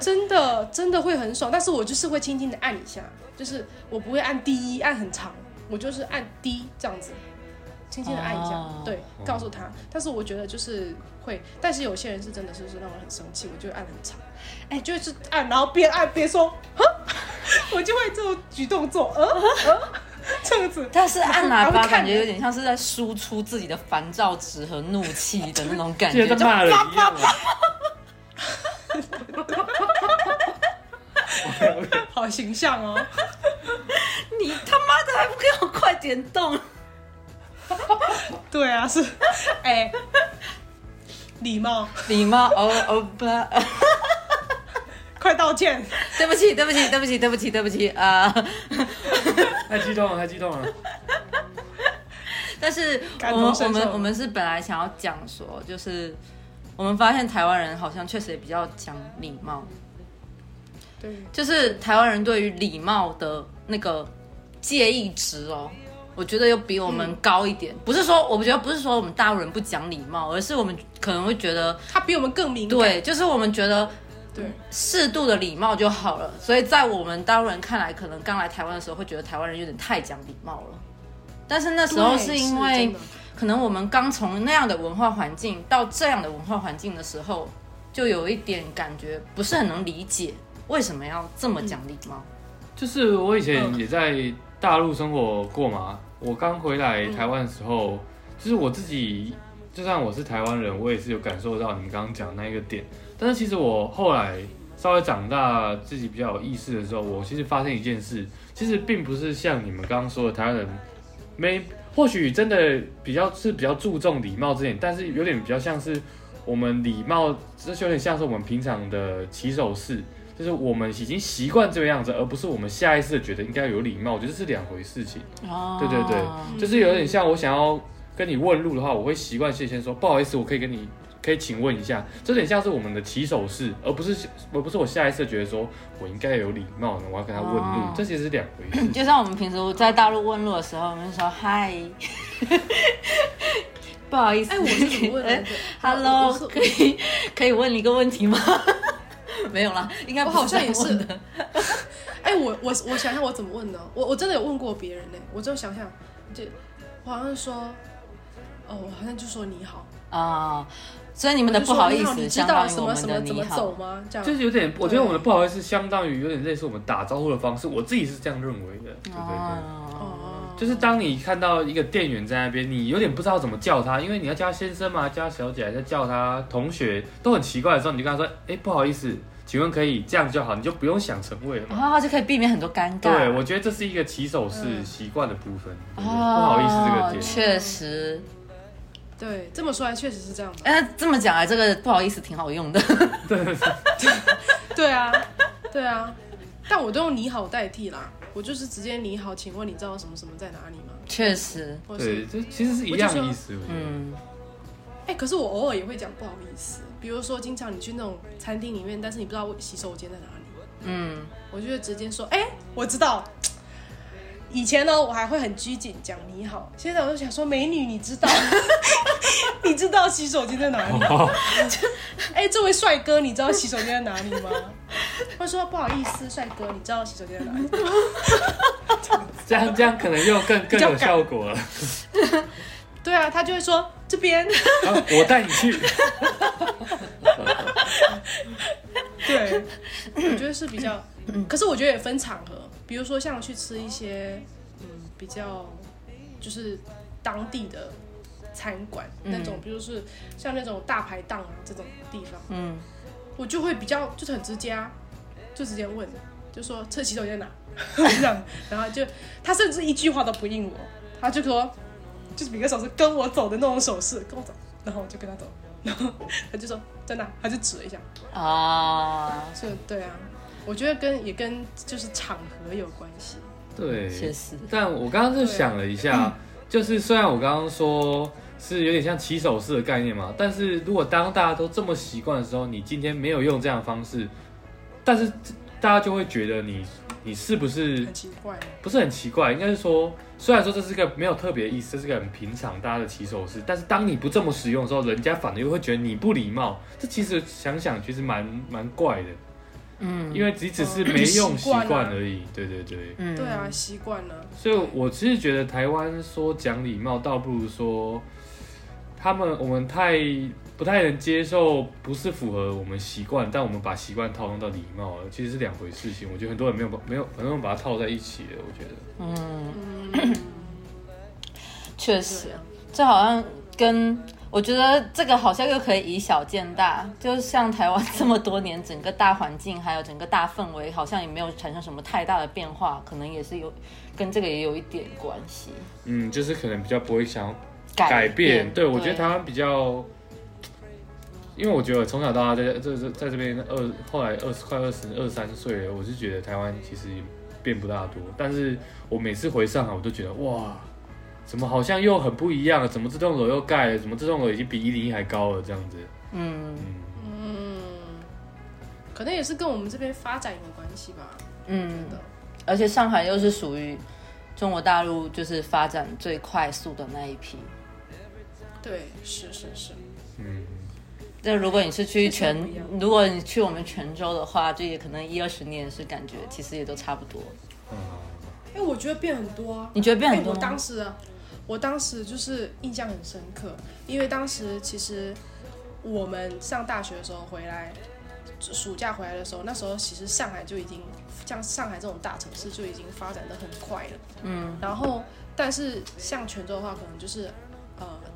真的真的会很爽，但是我就是会轻轻的按一下，就是我不会按第一按很长，我就是按低这样子，轻轻的按一下，哦对，告诉他。但是我觉得就是会，但是有些人是真的是是让我很生气，我就会按很长，哎、就是按，然后边按边说，我就会这种举动做，呃呃，这样子。但是按喇叭感觉有点像是在输出自己的烦躁值和怒气的那种感觉，就骂人一样啊。好形象哦，你他妈的还不给我快点动！对啊，是，哎、礼貌，礼貌哦哦不，快道歉。对不起对不起对不起对不起对不起啊！太激动了，太激动了。但是我们我们我们是本来想要讲说，就是我们发现台湾人好像确实也比较讲礼貌，对，就是台湾人对于礼貌的那个介意值哦，我觉得又比我们高一点。不是说我觉得不是说我们大陆人不讲礼貌，而是我们可能会觉得，他比我们更敏感。对，就是我们觉得对，适度的礼貌就好了。所以在我们大陆人看来，可能刚来台湾的时候会觉得台湾人有点太讲礼貌了。但是那时候是因为可能我们刚从那样的文化环境到这样的文化环境的时候，就有一点感觉不是很能理解为什么要这么讲礼貌。就是我以前也在大陆生活过吗，我刚回来台湾的时候，就是我自己，就算我是台湾人，我也是有感受到你们刚刚讲的那一个点。但是其实我后来稍微长大，自己比较有意识的时候，我其实发现一件事，其实并不是像你们刚刚说的台湾人没，或许真的比较是比较注重礼貌这点，但是有点比较像是我们礼貌，这就有点像是我们平常的起手式。就是我们已经习惯这个样子，而不是我们下意识的觉得应该有礼貌，我觉得是两回事情。哦对对对，就是有点像我想要跟你问路的话，我会习惯先先说不好意思，我可以跟你可以请问一下，这有点像是我们的起手式，而不是而不是我下意识地觉得说我应该有礼貌呢，我要跟他问路，哦这其实是两回 事。就像我们平时在大陆问路的时候，我们就说嗨，不好意思，哎，我是怎么问的哎？Hello，可以可以问你一个问题吗？没有啦，应该我好像也是。哎，我我我想想我怎么问呢？我我真的有问过别人呢，我就想想，就我好像说，哦，我好像就说你好，啊、所以你们的不好意思你你知相道什么当于我们什么怎么的你好走吗？这样就是有点，我觉得我们的不好意思，相当于有点类似我们打招呼的方式，我自己是这样认为的。对对对。哦，哦，就是当你看到一个店员在那边，你有点不知道怎么叫他，因为你要叫他先生嘛，叫他小姐，还是叫他同学，都很奇怪的时候，你就跟他说：“哎、不好意思，请问可以这样就好，你就不用想成位了嘛。然后就可以避免很多尴尬。对，我觉得这是一个起手式嗯习惯的部分，对不哦，好意思这个点。确实，对，这么说来确实是这样的。哎，这么讲来，这个不好意思挺好用的。对对啊，对啊，但我都用你好代替啦，我就是直接你好，请问你知道什么什么在哪里吗？确实，或对，是这其实是一样的意思，我觉得。嗯，哎、可是我偶尔也会讲不好意思，比如说经常你去那种餐厅里面，但是你不知道洗手间在哪里，嗯，我就会直接说，哎、我知道。以前呢，我还会很拘谨讲你好，现在我就想说，美女，你知道，你知道洗手间在哪里？哎、这位帅哥，你知道洗手间在哪里吗？他说不好意思，帅哥，你知道洗手间在哪里？这样这样可能又更更有效果了。对啊，他就会说这边。啊我带你去。对，我觉得是比较，可是我觉得也分场合，比如说像去吃一些嗯比较就是当地的餐馆、那种，比如是像那种大排档啊这种地方，嗯，我就会比较就是很直接啊，就直接问，就说厕洗手间在哪？这样，然后就他甚至一句话都不应我，他就说就是比个手势跟我走的那种手势，跟我走，然后我就跟他走，然后他就说在哪？他就指了一下。啊，是，对啊，我觉得跟也跟就是场合有关系。对，确实，但我刚刚就想了一下，就是虽然我刚刚说是有点像起手式的概念嘛，但是如果当大家都这么习惯的时候，你今天没有用这样的方式，但是大家就会觉得你你是不是很奇怪，不是很奇怪？应该是说，虽然说这是个没有特别的意思，这是个很平常大家的起手式，但是当你不这么使用的时候，人家反而又会觉得你不礼貌。这其实想想其实蛮蛮怪的，嗯，因为你只是嗯没用习惯而已。对对对。嗯，对啊，，习惯了。所以，我其实觉得台湾说讲礼貌，倒不如说他们我们太不太能接受，不是符合我们习惯，但我们把习惯套用到礼貌了，其实是两回事情。我觉得很多人没有把没有很多人把它套在一起了。我觉得，嗯，嗯，确实这好像跟我觉得这个好像又可以以小见大，就像台湾这么多年，整个大环境还有整个大氛围，好像也没有产生什么太大的变化，可能也是有跟这个也有一点关系。嗯，就是可能比较不会想要改改变。对，我觉得台湾比较，因为我觉得从小到大在这这在这边二后来二十快二十二三岁了，我是觉得台湾其实变不大多。但是我每次回上海，我都觉得哇，怎么好像又很不一样了？怎么这栋楼又盖了？怎么这栋楼已经比一零一还高了？这样子。嗯嗯，可能也是跟我们这边发展有关系吧。嗯，的，而且上海又是属于中国大陆就是发展最快速的那一批。对，是是是，嗯，那如果你是去泉如果你去我们泉州的话，这也可能一二十年是感觉其实也都差不多。嗯哎，我觉得变很多啊。你觉得变很多我？当时啊，我当时就是印象很深刻，因为当时其实我们上大学的时候回来，暑假回来的时候，那时候其实上海就已经像上海这种大城市就已经发展的很快了。嗯然后，但是像泉州的话，可能就是呃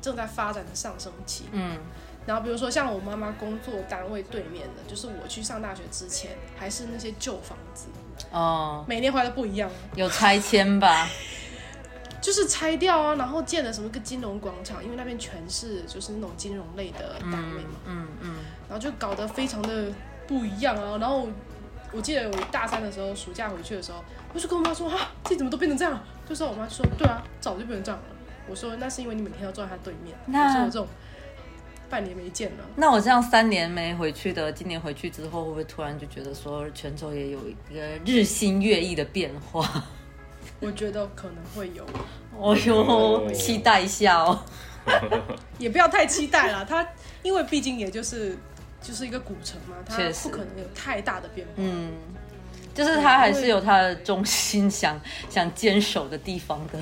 正在发展的上升期。嗯然后比如说像我妈妈工作单位对面的，就是我去上大学之前还是那些旧房子，哦，每年回来都不一样。有拆迁吧？就是拆掉啊，然后建了什么个金融广场，因为那边全是就是那种金融类的单位嘛，嗯嗯然后就搞得非常的不一样啊。然后我记得我大三的时候，暑假回去的时候，我就跟我妈说啊，这怎么都变成这样？就是我妈说，对啊，早就变成这样了。我说那是因为你每天要坐在他对面。那我说我这种半年没见了，那我这样三年没回去的，今年回去之后，会不会突然就觉得说泉州也有一个日新月异的变化？我觉得可能会有，哦哟，期待一下哦。也不要太期待了。它因为毕竟也就是就是一个古城嘛，它确实不可能有太大的变化。嗯，就是他还是有他的中心想想坚守的地方的。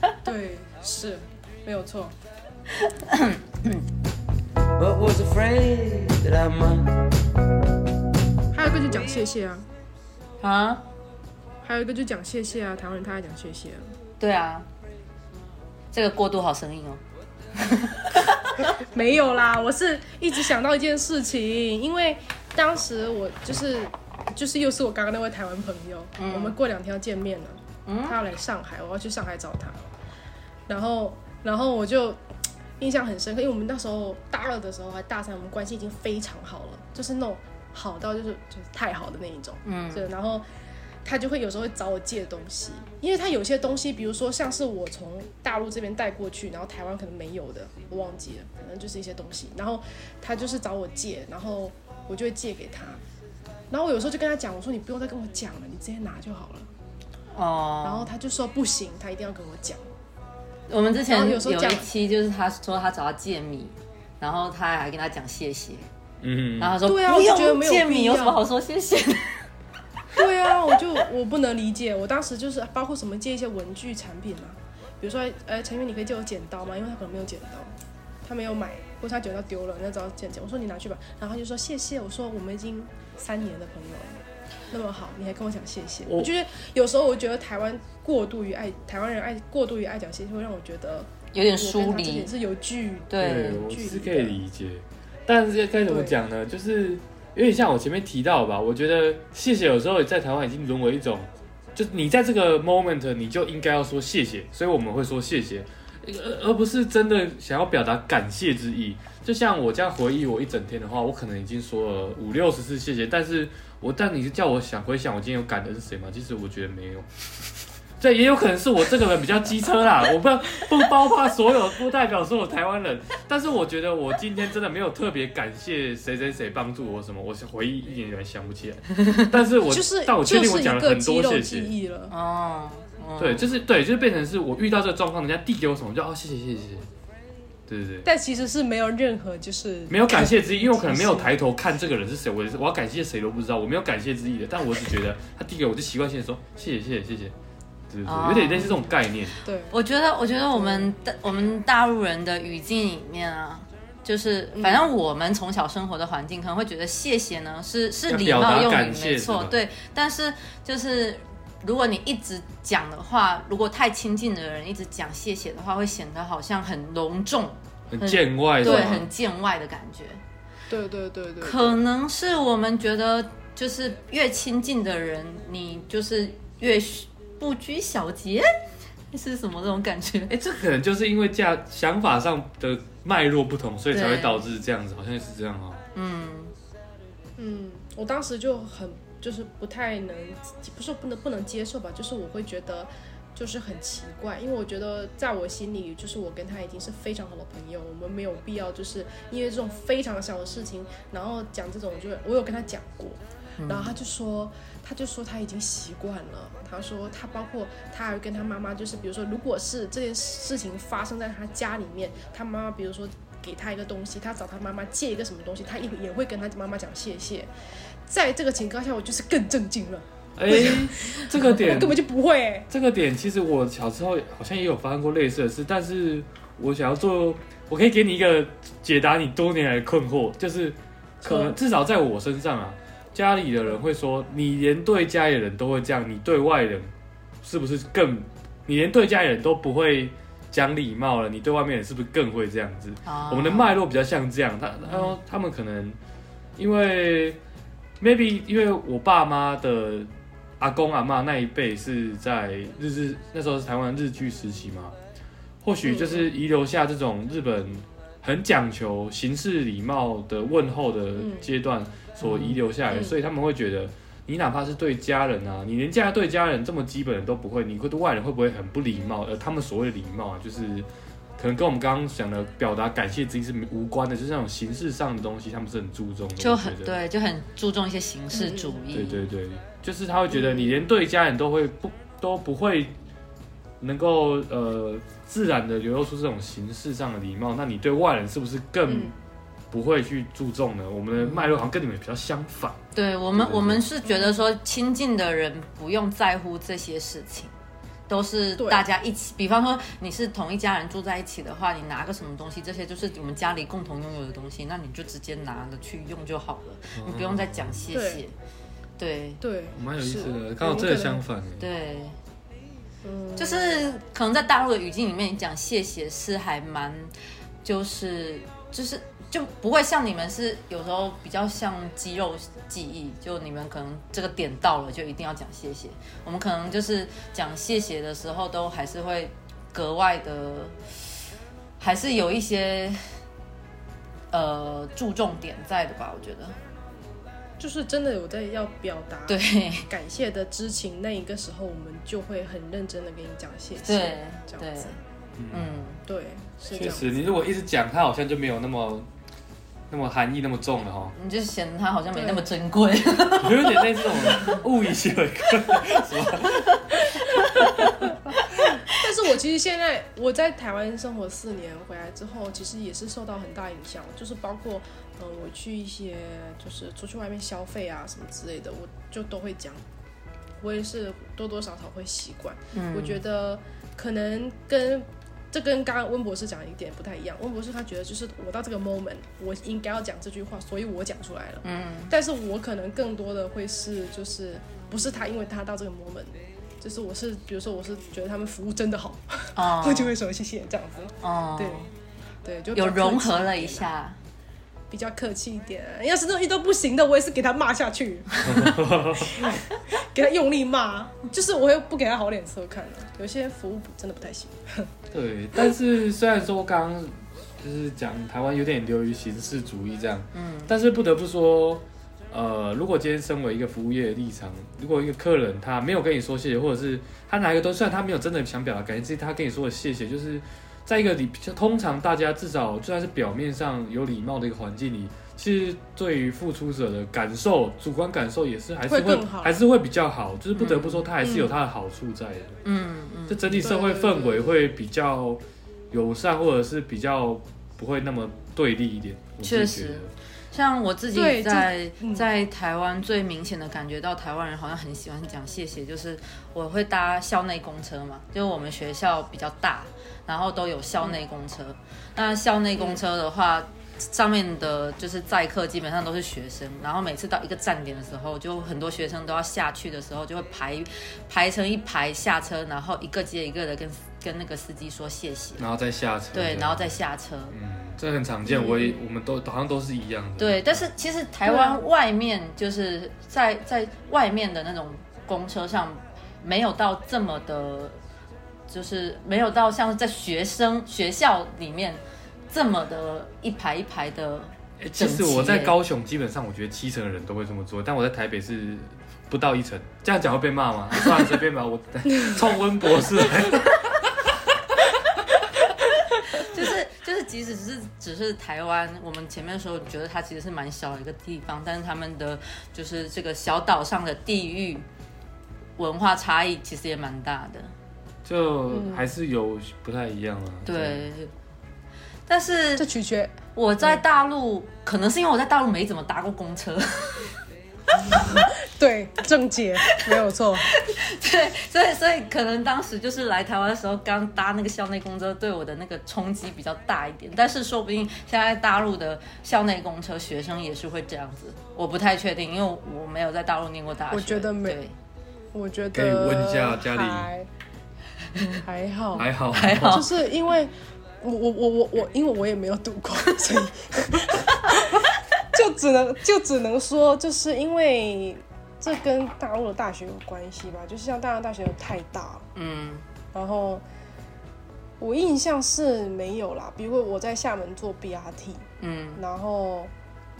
对，是没有错。but was afraid that I might. 还有一个就讲谢谢啊，啊，还有一个就讲谢谢啊，台湾人太爱讲谢谢啊。对啊，这个过渡好生硬哦。没有啦，我是一直想到一件事情，因为当时我就是就是又是我刚刚那位台湾朋友，我们过两天要见面了，他要来上海，我要去上海找他，然后然后我就印象很深刻，因为我们那时候大二的时候还大三，我们关系已经非常好了，就是那种好到就是就是太好的那一种，嗯。对，然后他就会有时候会找我借东西，因为他有些东西，比如说像是我从大陆这边带过去，然后台湾可能没有的，我忘记了，反正就是一些东西，然后他就是找我借，然后我就会借给他，然后我有时候就跟他讲，我说你不用再跟我讲了，你直接拿就好了，哦，然后他就说不行，他一定要跟我讲，我们之前有有时候讲一期就是他说他找他借米，然后他还跟他讲谢谢，嗯，然后他说对啊我就觉得没有借米，有什么好说谢谢的？对啊，我就我不能理解，我当时就是包括什么借一些文具产品嘛，比如说，呃，陈云你可以借我剪刀吗？因为他可能没有剪刀，他没有买，或者他剪刀丢了，那只要剪剪。我说你拿去吧，然后他就说谢谢。我说我们已经三年的朋友了，那么好，你还跟我讲谢谢。我我觉得有时候我觉得台湾过度于爱台湾人爱过度于爱讲谢谢，会让我觉得有点我疏离是有距对我是可以理解，但是该怎么讲呢？就是有点像我前面提到吧，我觉得谢谢有时候在台湾已经沦为一种，就你在这个 moment 你就应该要说谢谢，所以我们会说谢谢，而而不是真的想要表达感谢之意。就像我这样回忆我一整天的话，我可能已经说了五六十次谢谢，但是我但你是叫我想回想我今天有感的是谁吗？其实我觉得没有。这也有可能是我这个人比较机车啦，我不不包括所有，不代表所有台湾人。但是我觉得我今天真的没有特别感谢谁谁谁帮助我什么，我是回忆一点点想不起来。但是我就是但我确定我就是一个讲了很肌肉记多谢谢。忆了。哦，嗯对，就是对，就是变成是我遇到这个状况，人家递给我什么，我就哦谢谢谢谢谢谢。对对对，但其实是没有任何就是没有感谢之意，因为我可能没有抬头看这个人是谁，我我要感谢谁都不知道，我没有感谢之意的。但我只觉得他递给我就习惯性的说谢谢谢谢谢谢，对对哦对，有点类似这种概念。对我觉得，我觉得我们的我们大陆人的语境里面啊，就是嗯反正我们从小生活的环境可能会觉得谢谢呢是是要礼貌用语，没错对。但是就是如果你一直讲的话，如果太亲近的人一直讲谢谢的话，会显得好像很隆重，很见外，对，很见外的感觉。对对对对，可能是我们觉得，就是越亲近的人，你就是越不拘小节，是什么这种感觉？哎，这可能就是因为价想法上的脉络不同，所以才会对导致这样子，好像是这样哦。嗯，嗯，我当时就很就是不太能，不是说不能不能接受吧，就是我会觉得，就是很奇怪，因为我觉得在我心里，就是我跟他已经是非常好的朋友，我们没有必要就是因为这种非常小的事情，然后讲这种，就是我有跟他讲过，然后他就说，他就说他已经习惯了，他说他包括他还会跟他妈妈，就是比如说，如果是这件事情发生在他家里面，他妈妈比如说给他一个东西，他找他妈妈借一个什么东西，他也也会跟他妈妈讲谢谢。在这个情况下，我就是更震惊了，哎、这个点 根本就不会、欸。这个点，其实我小时候好像也有发生过类似的事，但是我想要做，我可以给你一个解答你多年来的困惑，就是可能至少在我身上啊，家里的人会说，你连对家里人都会这样，你对外人是不是更？你连对家里人都不会讲礼貌了，你对外面人是不是更会这样子？哦我们的脉络比较像这样，他他说他们可能因为 maybe 因为我爸妈的阿公阿妈那一辈是在日日那时候是台湾日据时期嘛，或许就是遗留下这种日本很讲求形式礼貌的问候的阶段所遗留下来所以他们会觉得。你哪怕是对家人啊，你连家对家人这么基本的都不会，你会对外人会不会很不礼貌？而他们所谓的礼貌啊，就是可能跟我们刚刚讲的表达感谢之意是无关的，就是那种形式上的东西，他们是很注重的。就。很对，就很注重一些形式主义。对对对，就是他会觉得你连对家人都会不都不会能够呃自然的流露出这种形式上的礼貌，那你对外人是不是更嗯不会去注重呢？我们的脉络好像跟你们比较相反。对我们我们是觉得说亲近的人不用在乎这些事情，都是大家一起。比方说你是同一家人住在一起的话，你拿个什么东西，这些就是我们家里共同拥有的东西，那你就直接拿了去用就好了，你不用再讲谢谢。对。对，蛮有意思的，是。刚好这个相反。欸对，嗯，就是可能在大陆的语境里面，你讲谢谢是还蛮，就是就是就不会像你们是有时候比较像肌肉记忆，就你们可能这个点到了就一定要讲谢谢。我们可能就是讲谢谢的时候，都还是会格外的，还是有一些呃注重点在的吧，我觉得。就是真的有在要表达对感谢的知情，那一个时候我们就会很认真的跟你讲谢谢，对这样子，嗯，对。确实，你如果一直讲，他好像就没有那么那么含义那么重的哈。你就显得它好像没那么珍贵。有点类似这种物以稀为贵，是吧？但是我其实现在我在台湾生活四年，回来之后，其实也是受到很大影响，就是包括嗯，我去一些就是出去外面消费啊什么之类的，我就都会讲，我也是多多少少会习惯。嗯我觉得可能跟这跟刚刚温博士讲的一点不太一样。温博士他觉得就是我到这个 moment，我应该要讲这句话，所以我讲出来了。嗯，但是我可能更多的会是就是不是他，因为他到这个 moment，就是我是比如说我是觉得他们服务真的好，哦 我就会说谢谢这样子。哦，对对，就比有融合了一下。比较客气一点。要是那种遇到不行的，我也是给他骂下去，给他用力骂，就是我会不给他好脸色看的。有些服务真的不太行。对，但是虽然说刚刚就是讲台湾有点流于形式主义这样，嗯，但是不得不说，呃，如果今天身为一个服务业的立场，如果一个客人他没有跟你说谢谢，或者是他哪一个都虽然他没有真的想表达感谢，其实他跟你说的谢谢，就是在一个礼，通常大家至少就算是表面上有礼貌的一个环境里，其实对于付出者的感受，主观感受也是还是会还是会比较好，就是不得不说，它还是有它的好处在的。嗯嗯，这整体社会氛围会比较友善，或者是比较不会那么对立一点。确实。像我自己在嗯。在台湾最明显的感觉到，台湾人好像很喜欢讲谢谢，就是我会搭校内公车嘛，就是我们学校比较大，然后都有校内公车。那校内公车的话，上面的就是载客基本上都是学生，然后每次到一个站点的时候，就很多学生都要下去的时候，就会排排成一排下车，然后一个接一个的跟跟那个司机说谢谢，然后再下车。对，然后再下车。嗯，这很常见，我也我们都好像都是一样的。对，但是其实台湾外面就是在在外面的那种公车上，没有到这么的，就是没有到像在学生学校里面这么的一排一排的欸其实我在高雄，基本上我觉得七成的人都会这么做，但我在台北是不到一成，这样讲会被骂吗？算了，随便吧，我 冲温博士来。就 是就是，即使只是只是台湾，我们前面说觉得它其实是蛮小的一个地方，但是他们的就是这个小岛上的地域文化差异其实也蛮大的。就还是有不太一样啊。对，但是这取决我在大陆，可能是因为我在大陆没怎么搭过公车，对正解没有错。对，所以所以可能当时就是来台湾的时候，刚搭那个校内公车，对我的那个冲击比较大一点。但是说不定现在大陆的校内公车学生也是会这样子，我不太确定，因为我没有在大陆念过大学。我觉得没我觉得可以问一下家里还还好，还好。还好。就是因为我我我我我，因为我也没有读过，所以就只能就只能说，就是因为这跟大陆的大学有关系吧，就是像大陆大学又太大了，嗯。然后我印象是没有啦，比如我在厦门做 BRT，嗯。然后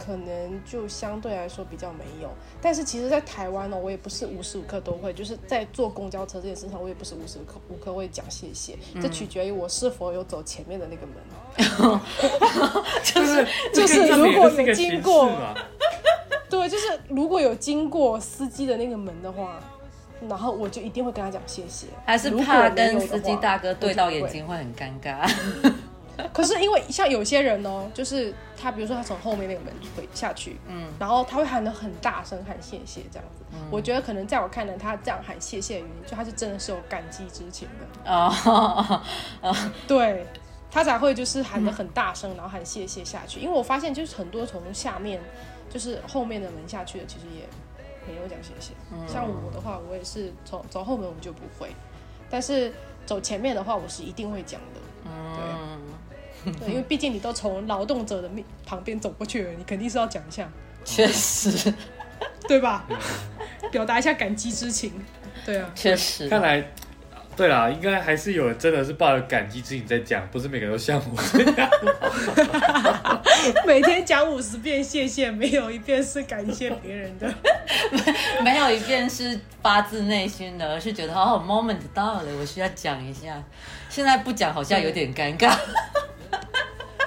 可能就相对来说比较没有。但是其实，在台湾呢，我也不是无时无刻都会，就是在坐公交车这件事上，我也不是无时无刻无刻会讲谢谢，这取决于我是否有走前面的那个门。就是 就是如果这个有经过 对，就是如果有经过司机的那个门的话，然后我就一定会跟他讲谢谢。还是怕跟司机大哥对到眼睛会很尴尬。可是因为像有些人哦，就是他，比如说他从后面那个门会下去，嗯然后他会喊得很大声喊谢谢这样子。我觉得可能在我看来，他这样喊谢谢的原因，就他是真的是有感激之情的，哦，对他才会就是喊得很大声，然后喊谢谢下去。因为我发现就是很多从下面就是后面的门下去的，其实也没有讲谢谢。像我的话，我也是从走后门我就不会，但是走前面的话，我是一定会讲的。嗯，对，因为毕竟你都从劳动者的面旁边走过去了，你肯定是要讲一下，确实对吧？表达一下感激之情。对啊，确实。看来，对啦，应该还是有人真的是抱着感激之情在讲，不是每个人都像我这样。每天讲五十遍谢谢，没有一遍是感谢别人的。没有一遍是发自内心的，而是觉得哦，moment 到了，我需要讲一下。现在不讲好像有点尴尬。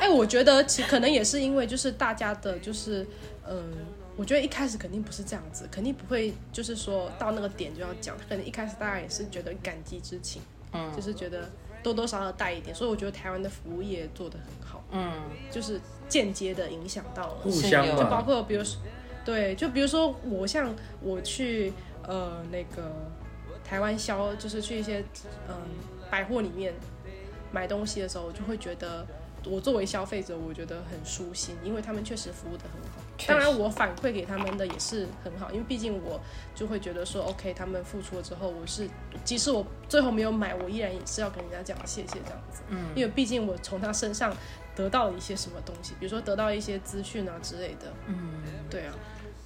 哎，我觉得其可能也是因为就是大家的，就是嗯，我觉得一开始肯定不是这样子，肯定不会就是说到那个点就要讲，可能一开始大家也是觉得感激之情，嗯就是觉得多多少少带一点，所以我觉得台湾的服务业做得很好，嗯，就是间接的影响到了互相就包，括比如说，对，就比如说我像我去呃那个台湾销，就是去一些嗯、百货里面买东西的时候，我就会觉得我作为消费者，我觉得很舒心，因为他们确实服务的很好。当然，我反馈给他们的也是很好，因为毕竟我就会觉得说，OK，他们付出了之后，我是即使我最后没有买，我依然也是要跟人家讲谢谢这样子。嗯，因为毕竟我从他身上得到了一些什么东西，比如说得到一些资讯啊之类的。嗯，对啊，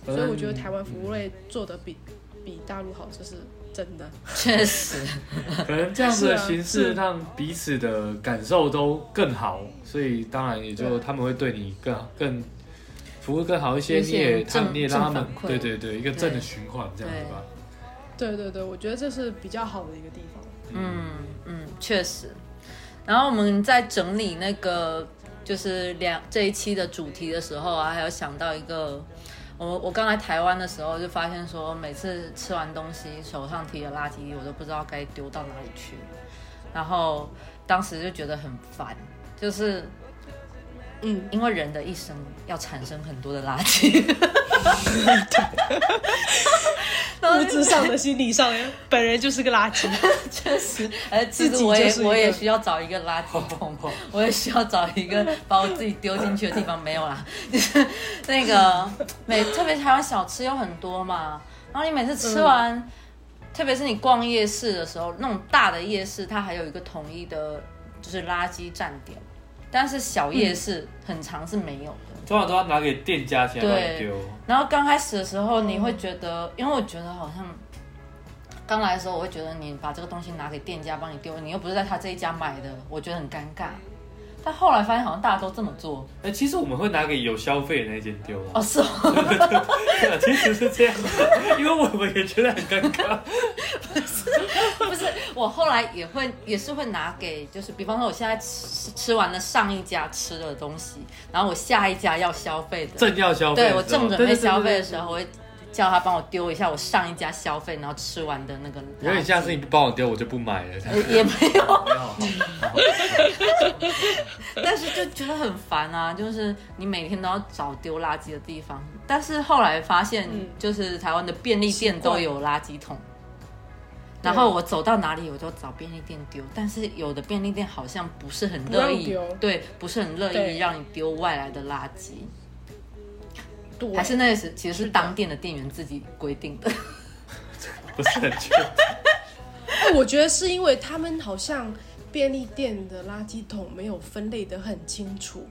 嗯所以我觉得台湾服务类做的比比大陆好，就是真的。确实，可能这样子的形式是让彼此的感受都更好，所以当然也就他们会对你更更服务更好一些，一些你也他们你也让他们对对对一个正的循环这样子吧。对对对，我觉得这是比较好的一个地方。嗯嗯，确实。然后我们在整理那个就是两这一期的主题的时候啊，还有想到一个，我我刚来台湾的时候就发现说，每次吃完东西手上提的垃圾，我都不知道该丢到哪里去，然后当时就觉得很烦，就是嗯，因为人的一生要产生很多的垃圾。物质上的、心理上的，本人就是个垃圾。确实，呃，其自己实我也我也需要找一个垃圾桶，我也需要找一个把我自己丢进去的地方。没有啦，就是那个每特别台湾小吃有很多嘛，然后你每次吃完，嗯特别是你逛夜市的时候，那种大的夜市它还有一个统一的，就是垃圾站点，但是小夜市很长是没有的。通常都要拿给店家先来对丢。然后刚开始的时候，你会觉得，因为我觉得好像刚来的时候，我会觉得你把这个东西拿给店家帮你丢，你又不是在他这一家买的，我觉得很尴尬。但后来发现好像大家都这么做。哎、其实我们会拿给有消费的那一间丢啊。哦，是哦，对啊，其实是这样的，因为我们也觉得很尴尬。不是，我后来也会也是会拿给，就是比方说我现在吃吃完了上一家吃的东西，然后我下一家要消费的，正要消费对我正准备消费的时候，我会叫他帮我丢一下我上一家消费，然后吃完的那个垃圾。有点像是你不帮我丢，我就不买了。呃也没有，没 有但是就觉得很烦啊，就是你每天都要找丢垃圾的地方。但是后来发现嗯，就是台湾的便利店都有垃圾桶，然后我走到哪里我就找便利店丢。但是有的便利店好像不是很乐意对，不是很乐意对让你丢外来的垃圾，对，还是那是其实是当店的店员自己规定的。不是很确定。哎，我觉得是因为他们好像便利店的垃圾桶没有分类的很清楚，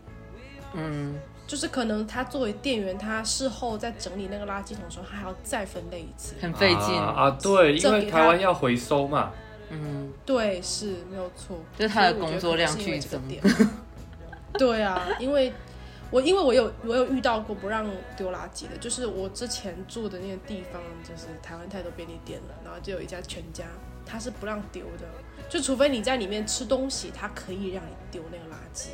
嗯，就是可能他作为店员，他事后在整理那个垃圾桶的时候，他还要再分类一次。很费劲。啊啊，对，因为台湾要回收嘛。嗯，对，是没有错，就是他的工作量剧增这个点 对啊，因为我因为我有我有遇到过不让丢垃圾的，就是我之前住的那个地方，就是台湾太多便利店了，然后就有一家全家，他是不让丢的，就除非你在里面吃东西，他可以让你丢那个垃圾，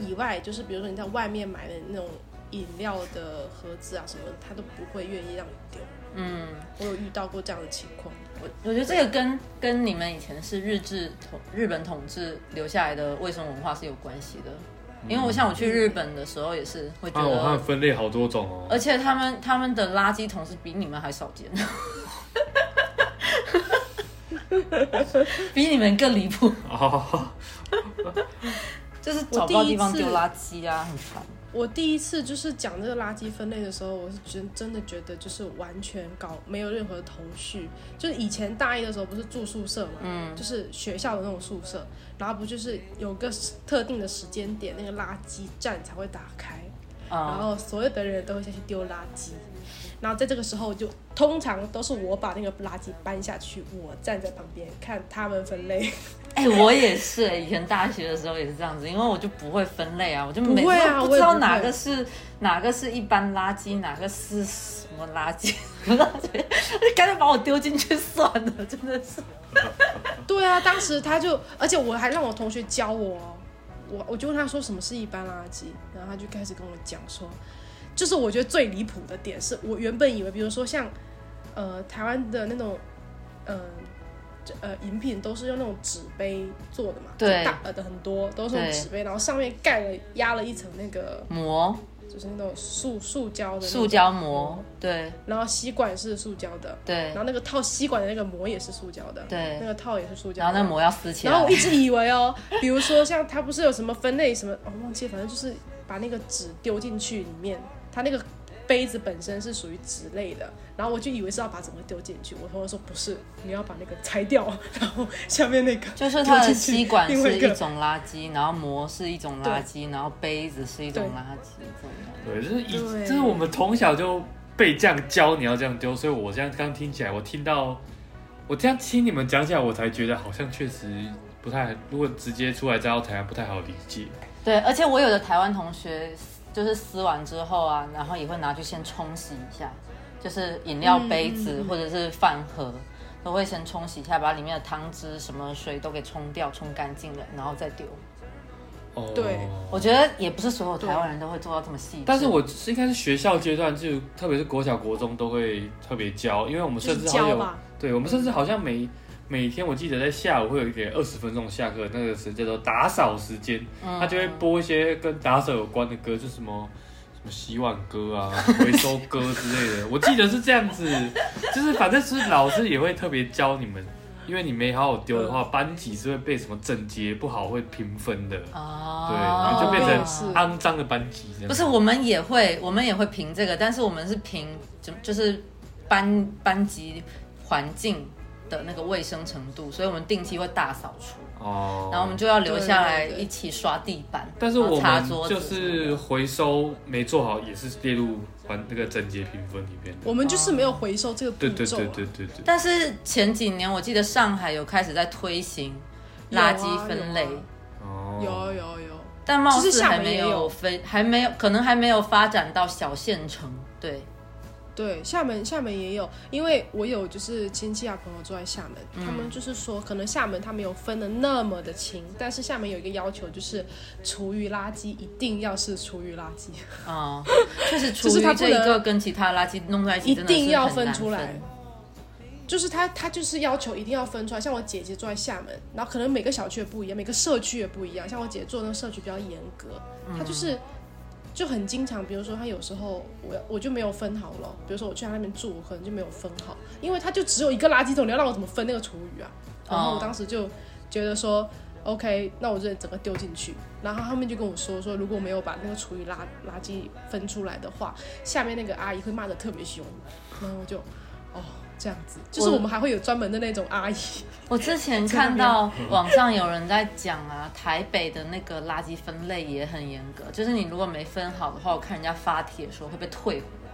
以外就是比如说你在外面买的那种饮料的盒子啊什么的，它都不会愿意让你丢。嗯，我有遇到过这样的情况。我我觉得这个跟跟你们以前是日治统日本统治留下来的卫生文化是有关系的。因为我像我去日本的时候也是会觉得，分类好多种哦。而且他们他们的垃圾桶是比你们还少见，比你们更离谱，哦，就是找不到地方丢垃圾啊，很烦。我第一次就是讲这个垃圾分类的时候，我是真真的觉得就是完全搞没有任何头绪。就是以前大一的时候不是住宿舍嘛，嗯就是学校的那种宿舍，然后不就是有个特定的时间点，那个垃圾站才会打开，然嗯，后所有的人都会下去丢垃圾。然后在这个时候就通常都是我把那个垃圾搬下去，我站在旁边看他们分类。哎、我也是、以前大学的时候也是这样子，因为我就不会分类啊，我就每次都不知道哪个是哪个是一般垃圾，哪个是什么垃圾，垃圾，干脆把我丢进去算了，真的是。对啊，当时他就，而且我还让我同学教我哦，我我就问他说什么是一般垃圾，然后他就开始跟我讲说，就是我觉得最离谱的点是我原本以为，比如说像呃台湾的那种，呃这呃饮品都是用那种纸杯做的嘛，对大呃的很多都是用对纸杯，然后上面盖了压了一层那个膜，就是那种塑塑胶的塑胶膜，，对然后吸管是塑胶的，对然后那个套吸管的那个膜也是塑胶的，对那个套也是塑胶的，然后那膜要撕起来。然后我一直以为哦，比如说像它不是有什么分类什么，我、忘记了，反正就是把那个纸丢进去里面，它那个杯子本身是属于纸类的，然后我就以为是要把整个丢进去，我同学说不是，你要把那个拆掉，然后下面那个就是它的吸管是一种垃圾，然后膜是一种垃圾，然后杯子是一种垃圾，对，就是以，对就是我们从小就被这样教，你要这样丢，所以我这样刚听起来，我听到，我这样听你们讲起来，我才觉得好像确实不太，如果直接出来再到台湾不太好理解。对，而且我有的台湾同学就是撕完之后啊，然后也会拿去先冲洗一下，就是饮料杯子或者是饭盒。都会先冲洗一下，把里面的汤汁、什么水都给冲掉、冲干净了，然后再丢。哦，对我觉得也不是所有台湾人都会做到这么细致。但是我是应该是学校阶段，就特别是国小、国中都会特别教，因为我们甚至好像有，对我们甚至好像每每天我记得在下午会有一点二十分钟下课，那个时间叫做打扫时间，嗯。他就会播一些跟打扫有关的歌，就什么什么洗碗歌啊、回收歌之类的。我记得是这样子，就是反正是老师也会特别教你们，因为你没好好丢的话，班级是会被什么整洁不好会评分的，哦，对，然后就变成是肮脏的班级这样。不是，我们也会，我们也会评这个，但是我们是评就就是班班级环境的那个卫生程度，所以我们定期会大扫除，哦，然后我们就要留下来对对对一起刷地板，但是我们擦桌子就是回收没做好，也是列入环那个整洁评分里面的。我们就是没有回收这个步对对骤、啊，对对对对。但是前几年我记得上海有开始在推行垃圾分类，有啊哦，有有有，但貌似还没有。分，还没有，可能还没有发展到小县城。对，对，厦门厦门也有，因为我有就是亲戚啊朋友住在厦门，他们就是说可能厦门他没有分的那么的清，但是厦门有一个要求就是厨余垃圾一定要是厨余垃圾，哦，确实 厨就是它不余这一能个跟其他垃圾弄在一起，一定要分出来。就是他，他就是要求一定要分出来。像我姐姐住在厦门，然后可能每个小区也不一样，每个社区也不一样。像我姐做那个社区比较严格，她就是就很经常，比如说他有时候我要我就没有分好了，比如说我去他那边住，我可能就没有分好，因为他就只有一个垃圾桶，你要让我怎么分那个厨余啊？然后我当时就觉得说。OK，那我就整个丢进去，然后他们就跟我说说，如果没有把那个厨余垃垃圾分出来的话，下面那个阿姨会骂的特别凶，然后我就哦这样子，就是我我们还会有专门的那种阿姨，我之前 看到网上有人在讲啊，台北的那个垃圾分类也很严格，就是你如果没分好的话，我看人家发帖说会被退回来，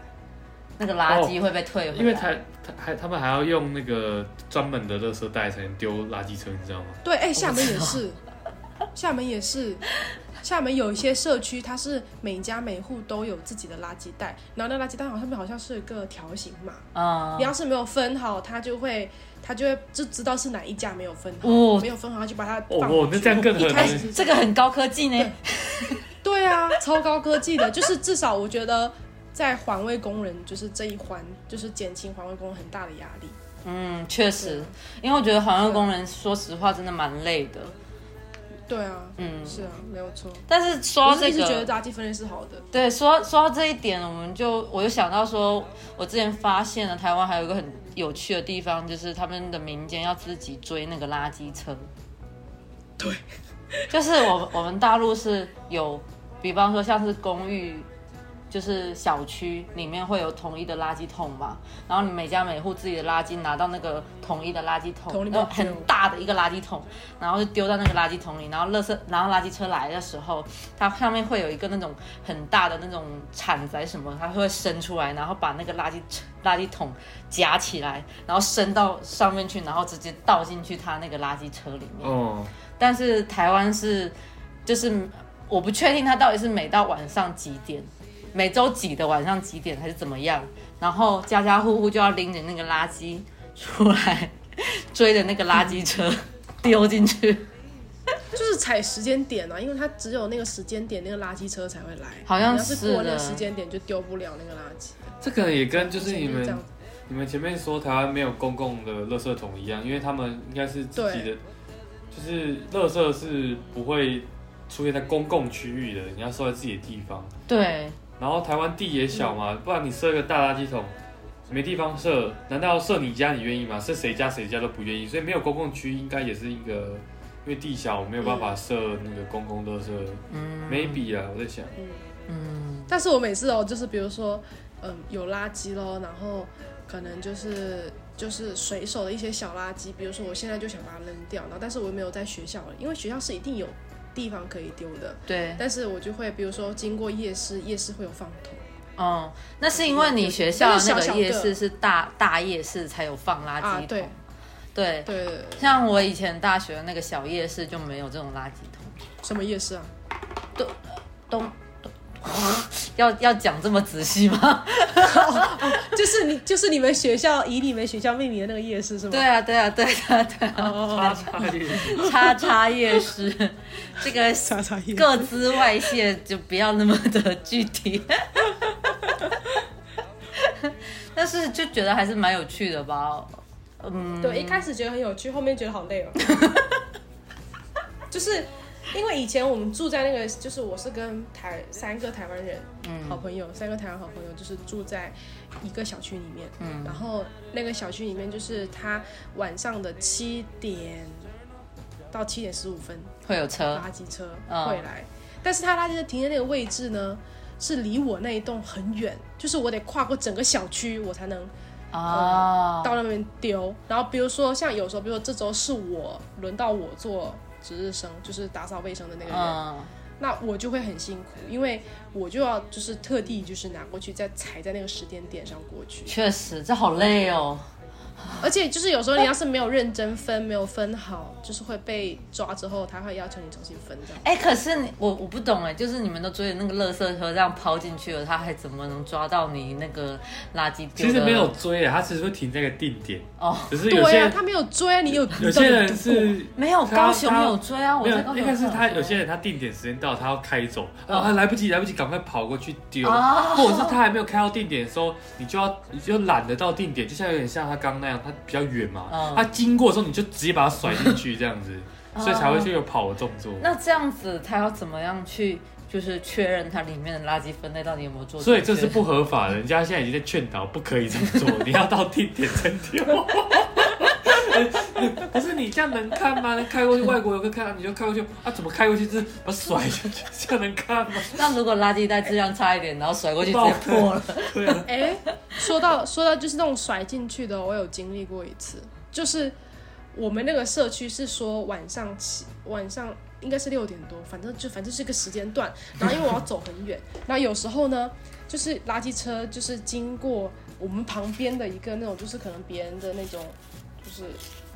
那个垃圾会被退回来。因为台台还他们还要用那个专门的垃圾袋才能丢垃圾车，你知道吗？对，哎、厦门也是，厦门也是，厦门有一些社区，它是每家每户都有自己的垃圾袋，然后那垃圾袋好上面好像是一个条形码，嗯你，要是没有分好，它就会。它就会就知道是哪一家没有分好，哦没有分好，它就把它哦那这样更狠一开始是这个很高科技呢。对啊，超高科技的，就是至少我觉得在环卫工人就是这一环，就是减轻环卫工人很大的压力。嗯，确实，因为我觉得环卫工人说实话真的蛮累的。对啊，嗯，是啊，没有错。但是说我到这是一直觉得个，垃圾分类是好的。对，说说到这一点，我们就我就想到说，我之前发现了台湾还有一个很有趣的地方，就是他们的民间要自己追那个垃圾车。对，就是我我们大陆是有，比方说像是公寓。就是小区里面会有统一的垃圾桶嘛，然后你每家每户自己的垃圾拿到那个统一的垃圾桶，桶里面然后很大的一个垃圾桶，然后就丢到那个垃圾桶里，然后垃圾，然后垃圾车来的时候，它上面会有一个那种很大的那种铲子什么，它会伸出来，然后把那个垃圾垃圾桶夹起来，然后伸到上面去，然后直接倒进去它那个垃圾车里面。哦，但是台湾是，就是我不确定它到底是每到晚上几点，每周几的晚上几点还是怎么样，然后家家户户就要拎着那个垃圾出来，追着那个垃圾车 丢进去，就是踩时间点啊，因为它只有那个时间点，那个垃圾车才会来。好像你要是过那个时间点，就丢不了那个垃圾。这可能也跟就是你们你们前面说台湾没有公共的垃圾桶一样，因为他们应该是自己的，就是垃圾是不会出现在公共区域的，你要收在自己的地方。对，然后台湾地也小嘛，不然你设一个大垃圾桶，没地方设，难道设你家你愿意吗？设谁家谁家都不愿意，所以没有公共区应该也是一个，因为地小没有办法设那个公共垃圾、嗯。M a y b e 啊，我在想，嗯，但是我每次哦，就是比如说，嗯，有垃圾咯，然后可能就是就是随手的一些小垃圾，比如说我现在就想把它扔掉，然后但是我又没有在学校了，因为学校是一定有地方可以丢的，对，但是我就会比如说经过夜市，夜市会有放桶，哦，那是因为你学校的那个夜市是大大夜市才有放垃圾桶，啊对。对。对对对，像我以前大学的那个小夜市就没有这种垃圾桶，什么夜市啊？东东 要要讲这么仔细吗？就是你就是你们学校以你们学校命名的那个夜市是吗？对啊，对啊，对啊，对啊，哦，差差一点叉叉夜市，这个叉叉夜市各资外泄就不要那么的具体。但是就觉得还是蛮有趣的吧，嗯，对，一开始觉得很有趣，后面觉得好累哦。就是因为以前我们住在那个，就是我是跟台三个台湾人，嗯。好朋友，三个台湾好朋友，就是住在一个小区里面。嗯。然后那个小区里面，就是他晚上的七点到七点十五分，会有车？垃圾车嗯会来，但是他垃圾车停的那个位置呢，是离我那一栋很远，就是我得跨过整个小区，我才能哦，到那边丢。然后比如说像有时候，比如说这周是我轮到我做值日生，就是打扫卫生的那个人，嗯，那我就会很辛苦，因为我就要就是特地就是拿过去，再踩在那个时间点上过去。确实这好累哦，而且就是有时候你要是没有认真分，没有分好，就是会被抓之后，他会要求你重新分这样。哎、可是你我我不懂哎，就是你们都追着那个垃圾车这样抛进去了，他还怎么能抓到你那个垃圾？其实没有追啊，他只是会停在一个定点，哦，只是有对啊，些人他没有追啊，你有有些人是没有高雄他有追啊，我在高，雄应该是他有。些人他定点时间到，他要开走，然后，他来不及来不及，赶快跑过去丢，哦。或者是他还没有开到定点的时候，你就要你就懒得到定点，就像有点像他刚刚那样，他比较远嘛，嗯他经过的时候你就直接把它甩进去这样子，哦 所以才会去有跑的动作。那这样子他要怎么样去就是确认它里面的垃圾分类到底有没有做？所以这是不合法的，人家现在已经在劝导不可以这么做，你要到定点再丢。可是你这样能看吗？开过去外国游客看到你就开过去啊？怎么开过去就是把甩下去，这样能看吗？那如果垃圾袋质量差一点，然后甩过去直接破了，对啊，哎，说到说到就是那种甩进去的，我有经历过一次，就是我们那个社区是说晚上起晚上应该是六点多，反正就反正是个时间段。然后因为我要走很远，然后有时候呢，就是垃圾车就是经过我们旁边的一个那种，就是可能别人的那种，就是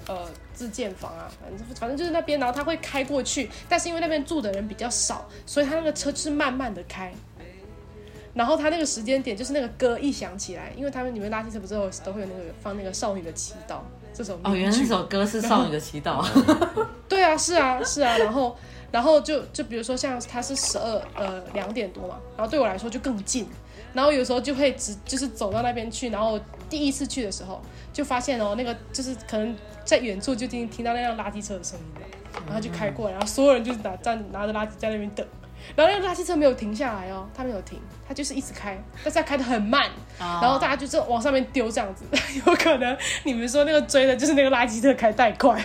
呃自建房啊，反正反正就是那边，然后他会开过去，但是因为那边住的人比较少，所以他那个车就是慢慢的开。然后他那个时间点就是那个歌一响起来，因为他们里面垃圾车不是都有都会有那个放那个少女的祈祷这首哦，原来那首歌是少女的祈祷。对啊，是啊，是啊，然后，然后就就比如说像他是十二呃两点多嘛，然后对我来说就更近，然后有时候就会直就是走到那边去，然后第一次去的时候就发现哦，那个就是可能在远处就听听到那辆垃圾车的声音了，然后就开过来，然后所有人就是拿站拿着垃圾在那边等。然后那个垃圾车没有停下来哦，他没有停，他就是一直开，但是他开的很慢，然后大家就是往上面丢这样子，有可能你们说那个追的就是那个垃圾车开太快，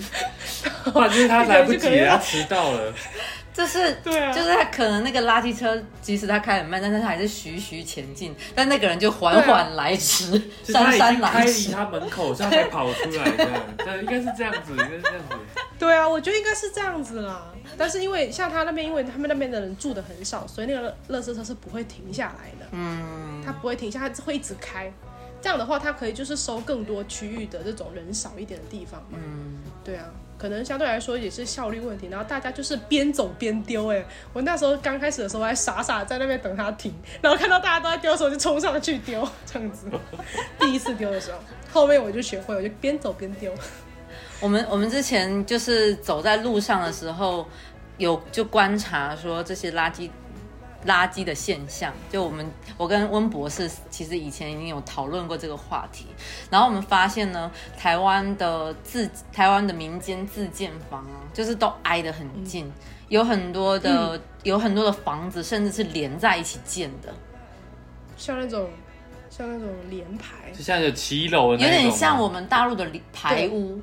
不然就是他来不及了，迟到了。就是对啊就是他可能那个垃圾车，即使他开很慢，但是他还是徐徐前进，但那个人就缓缓来迟，就是他姗姗来迟。他门口，他才跑出来这样。对，应该是这样子，应该是这样子。对啊，我觉得应该是这样子啦。但是因为像他那边，因为他们那边的人住的很少，所以那个垃圾车是不会停下来的。嗯，他不会停下，他会一直开。这样的话，他可以就是收更多区域的这种人少一点的地方。嗯，对啊，可能相对来说也是效率问题。然后大家就是边走边丢。哎，我那时候刚开始的时候还傻傻在那边等他停，然后看到大家都在丢的时候就冲上去丢，这样子。第一次丢的时候，后面我就学会，我就边走边丢。我们我们之前就是走在路上的时候，有就观察说这些垃圾垃圾的现象。就我们我跟温博士其实以前已经有讨论过这个话题，然后我们发现呢，台湾的自台湾的民间自建房啊，就是都挨得很近，有很多的、有很多的房子甚至是连在一起建的，像那种像那种连排。就，像有骑楼的那种吗？点像我们大陆的排屋。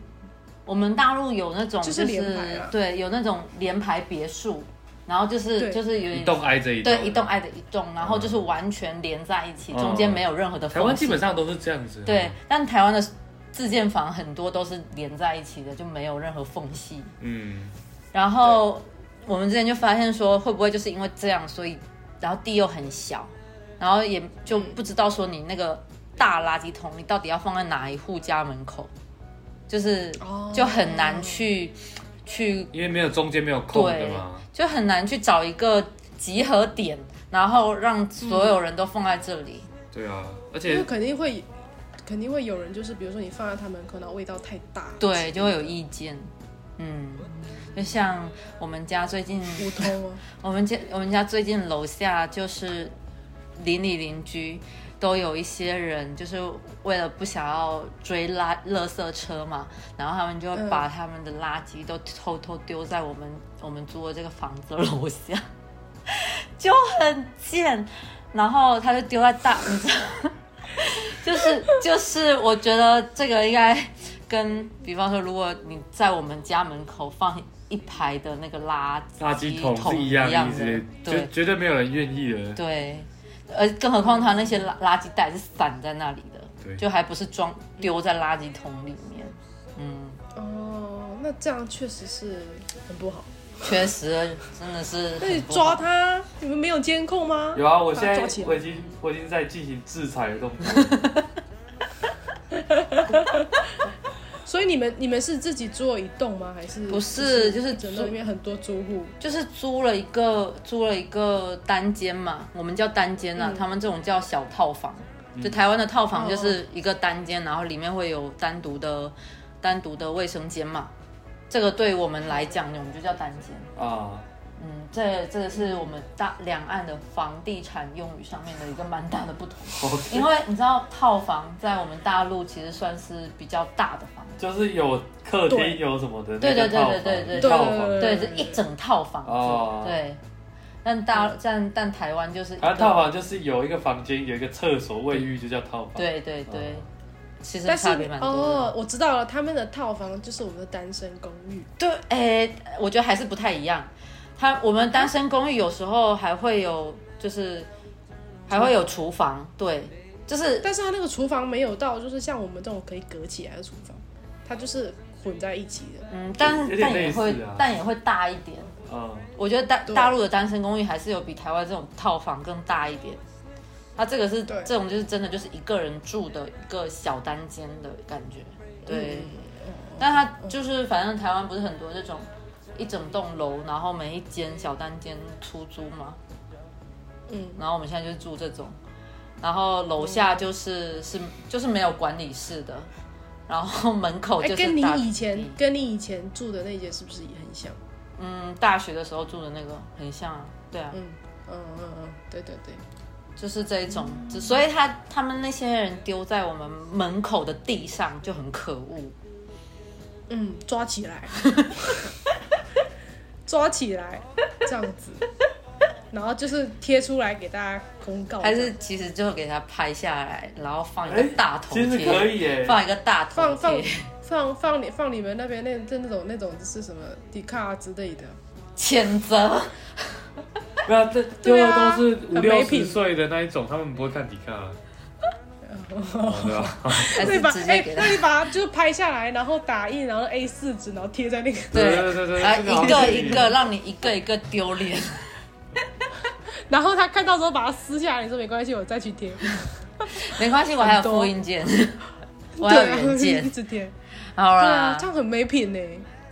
我们大陆有那种就就是是连排啊。对，有那种连排别墅，然后就是就是有一栋挨着一栋，对一栋挨着一栋，然后就是完全连在一起，嗯中间没有任何的台湾缝。基本上都是这样子。对，但台湾的自建房很多都是连在一起的，就没有任何缝隙。嗯，然后我们之前就发现说，会不会就是因为这样，所以然后地又很小，然后也就不知道说你那个大垃圾桶，你到底要放在哪一户家门口，就是哦就很难去去因为没有中间没有空的嘛。，就很难去找一个集合点，然后让所有人都放在这里。对啊，而因且为肯定会肯定会有人就是比如说你放在他门口，然后味道太大，对，就会有意见。嗯，就像我们家最近，不通啊。我们家我们家最近楼下就是邻里邻居都有一些人，就是为了不想要追垃垃圾车嘛，然后他们就把他们的垃圾都偷偷丢在我们我们租的这个房子楼下，就很贱。然后他就丢在大，你知道，就是就是，我觉得这个应该跟，比方说，如果你在我们家门口放一排的那个垃垃圾桶桶是一样的，绝对绝对没有人愿意的。对，呃，更何况他那些垃垃圾袋是散在那里的，对就还不是装丢在垃圾桶里面，嗯，哦，那这样确实是很不好。确实真的是 那你抓他，你们没有监控吗？有啊，我现在抓起我已经我已经在进行制裁的动作。所以你们你们是自己租了一栋吗？还是不是就是整租栋里面很多租户？就是租了一个租了一个单间嘛，我们叫单间啊，嗯他们这种叫小套房。就台湾的套房就是一个单间，然后里面会有单独的单独的卫生间嘛。这个对我们来讲，我们就叫单间。啊，嗯，这这个是我们大两岸的房地产用语上面的一个蛮大的不同。因为你知道套房在我们大陆其实算是比较大的就是有客厅有什么的，对对对对对对套对房，对，这一整套房子，哦对。但大但但台湾就是一个啊，套房就是有一个房间，有一个厕所、卫浴，就叫套房。对对对，其实但是差别蛮多的。哦，我知道了，他们的套房就是我们的单身公寓。对，哎，我觉得还是不太一样。他我们单身公寓有时候还会有，就是还会有厨房，对，就是但是他那个厨房没有到，就是像我们这种可以隔起来的厨房，它就是混在一起的。嗯，但但也会啊。但也会大一点。嗯，我觉得大大陆的单身公寓还是有比台湾这种套房更大一点。它这个是这种就是真的就是一个人住的一个小单间的感觉，对。但它就是反正台湾不是很多这种一整栋楼，然后每一间小单间出租嘛，嗯，然后我们现在就是住这种，然后楼下就是是就是没有管理室的，然后门口哎、就是跟你以前跟你以前住的那间是不是也很像？嗯大学的时候住的那个很像啊，对啊，嗯嗯嗯嗯，对对对，就是这一种，只所以他他们那些人丢在我们门口的地上就很可恶。嗯，抓起来，抓起来，这样子，然后就是贴出来给大家公告，还是其实就给他拍下来，然后放一个大头其实贴，可以耶。放一个大头放放，放放你放你们那边那那那种那种是什么迪卡之类的，谴责。没有，这对啊都是五六很没品十岁的那一种，他们不会看迪卡。哦对吧？还是那你把哎、那。你把它就是拍下来，然后打印，然后 A 四纸，然后贴在那个，对对对对，啊，这好一个一个让你一个一个丢脸，然后他看到之后把它撕下来，你说没关系，我再去贴，没关系，我还有复印件，我还有原件一。直贴，好对啊，这，样很没品呢，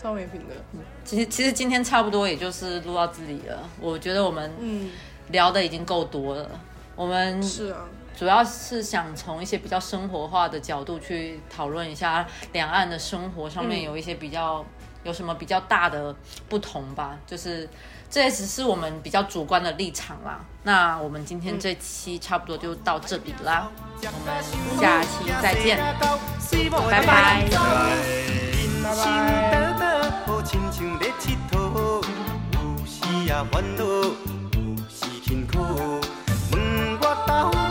超没品的，其实其实今天差不多也就是录到这里了。我觉得我们嗯，聊的已经够多了，我们是啊，主要是想从一些比较生活化的角度去讨论一下两岸的生活上面嗯有一些比较、有什么比较大的不同吧，就是这也只是我们比较主观的立场啦。那我们今天这期差不多就到这里啦，我们下期再见，拜拜。拜拜。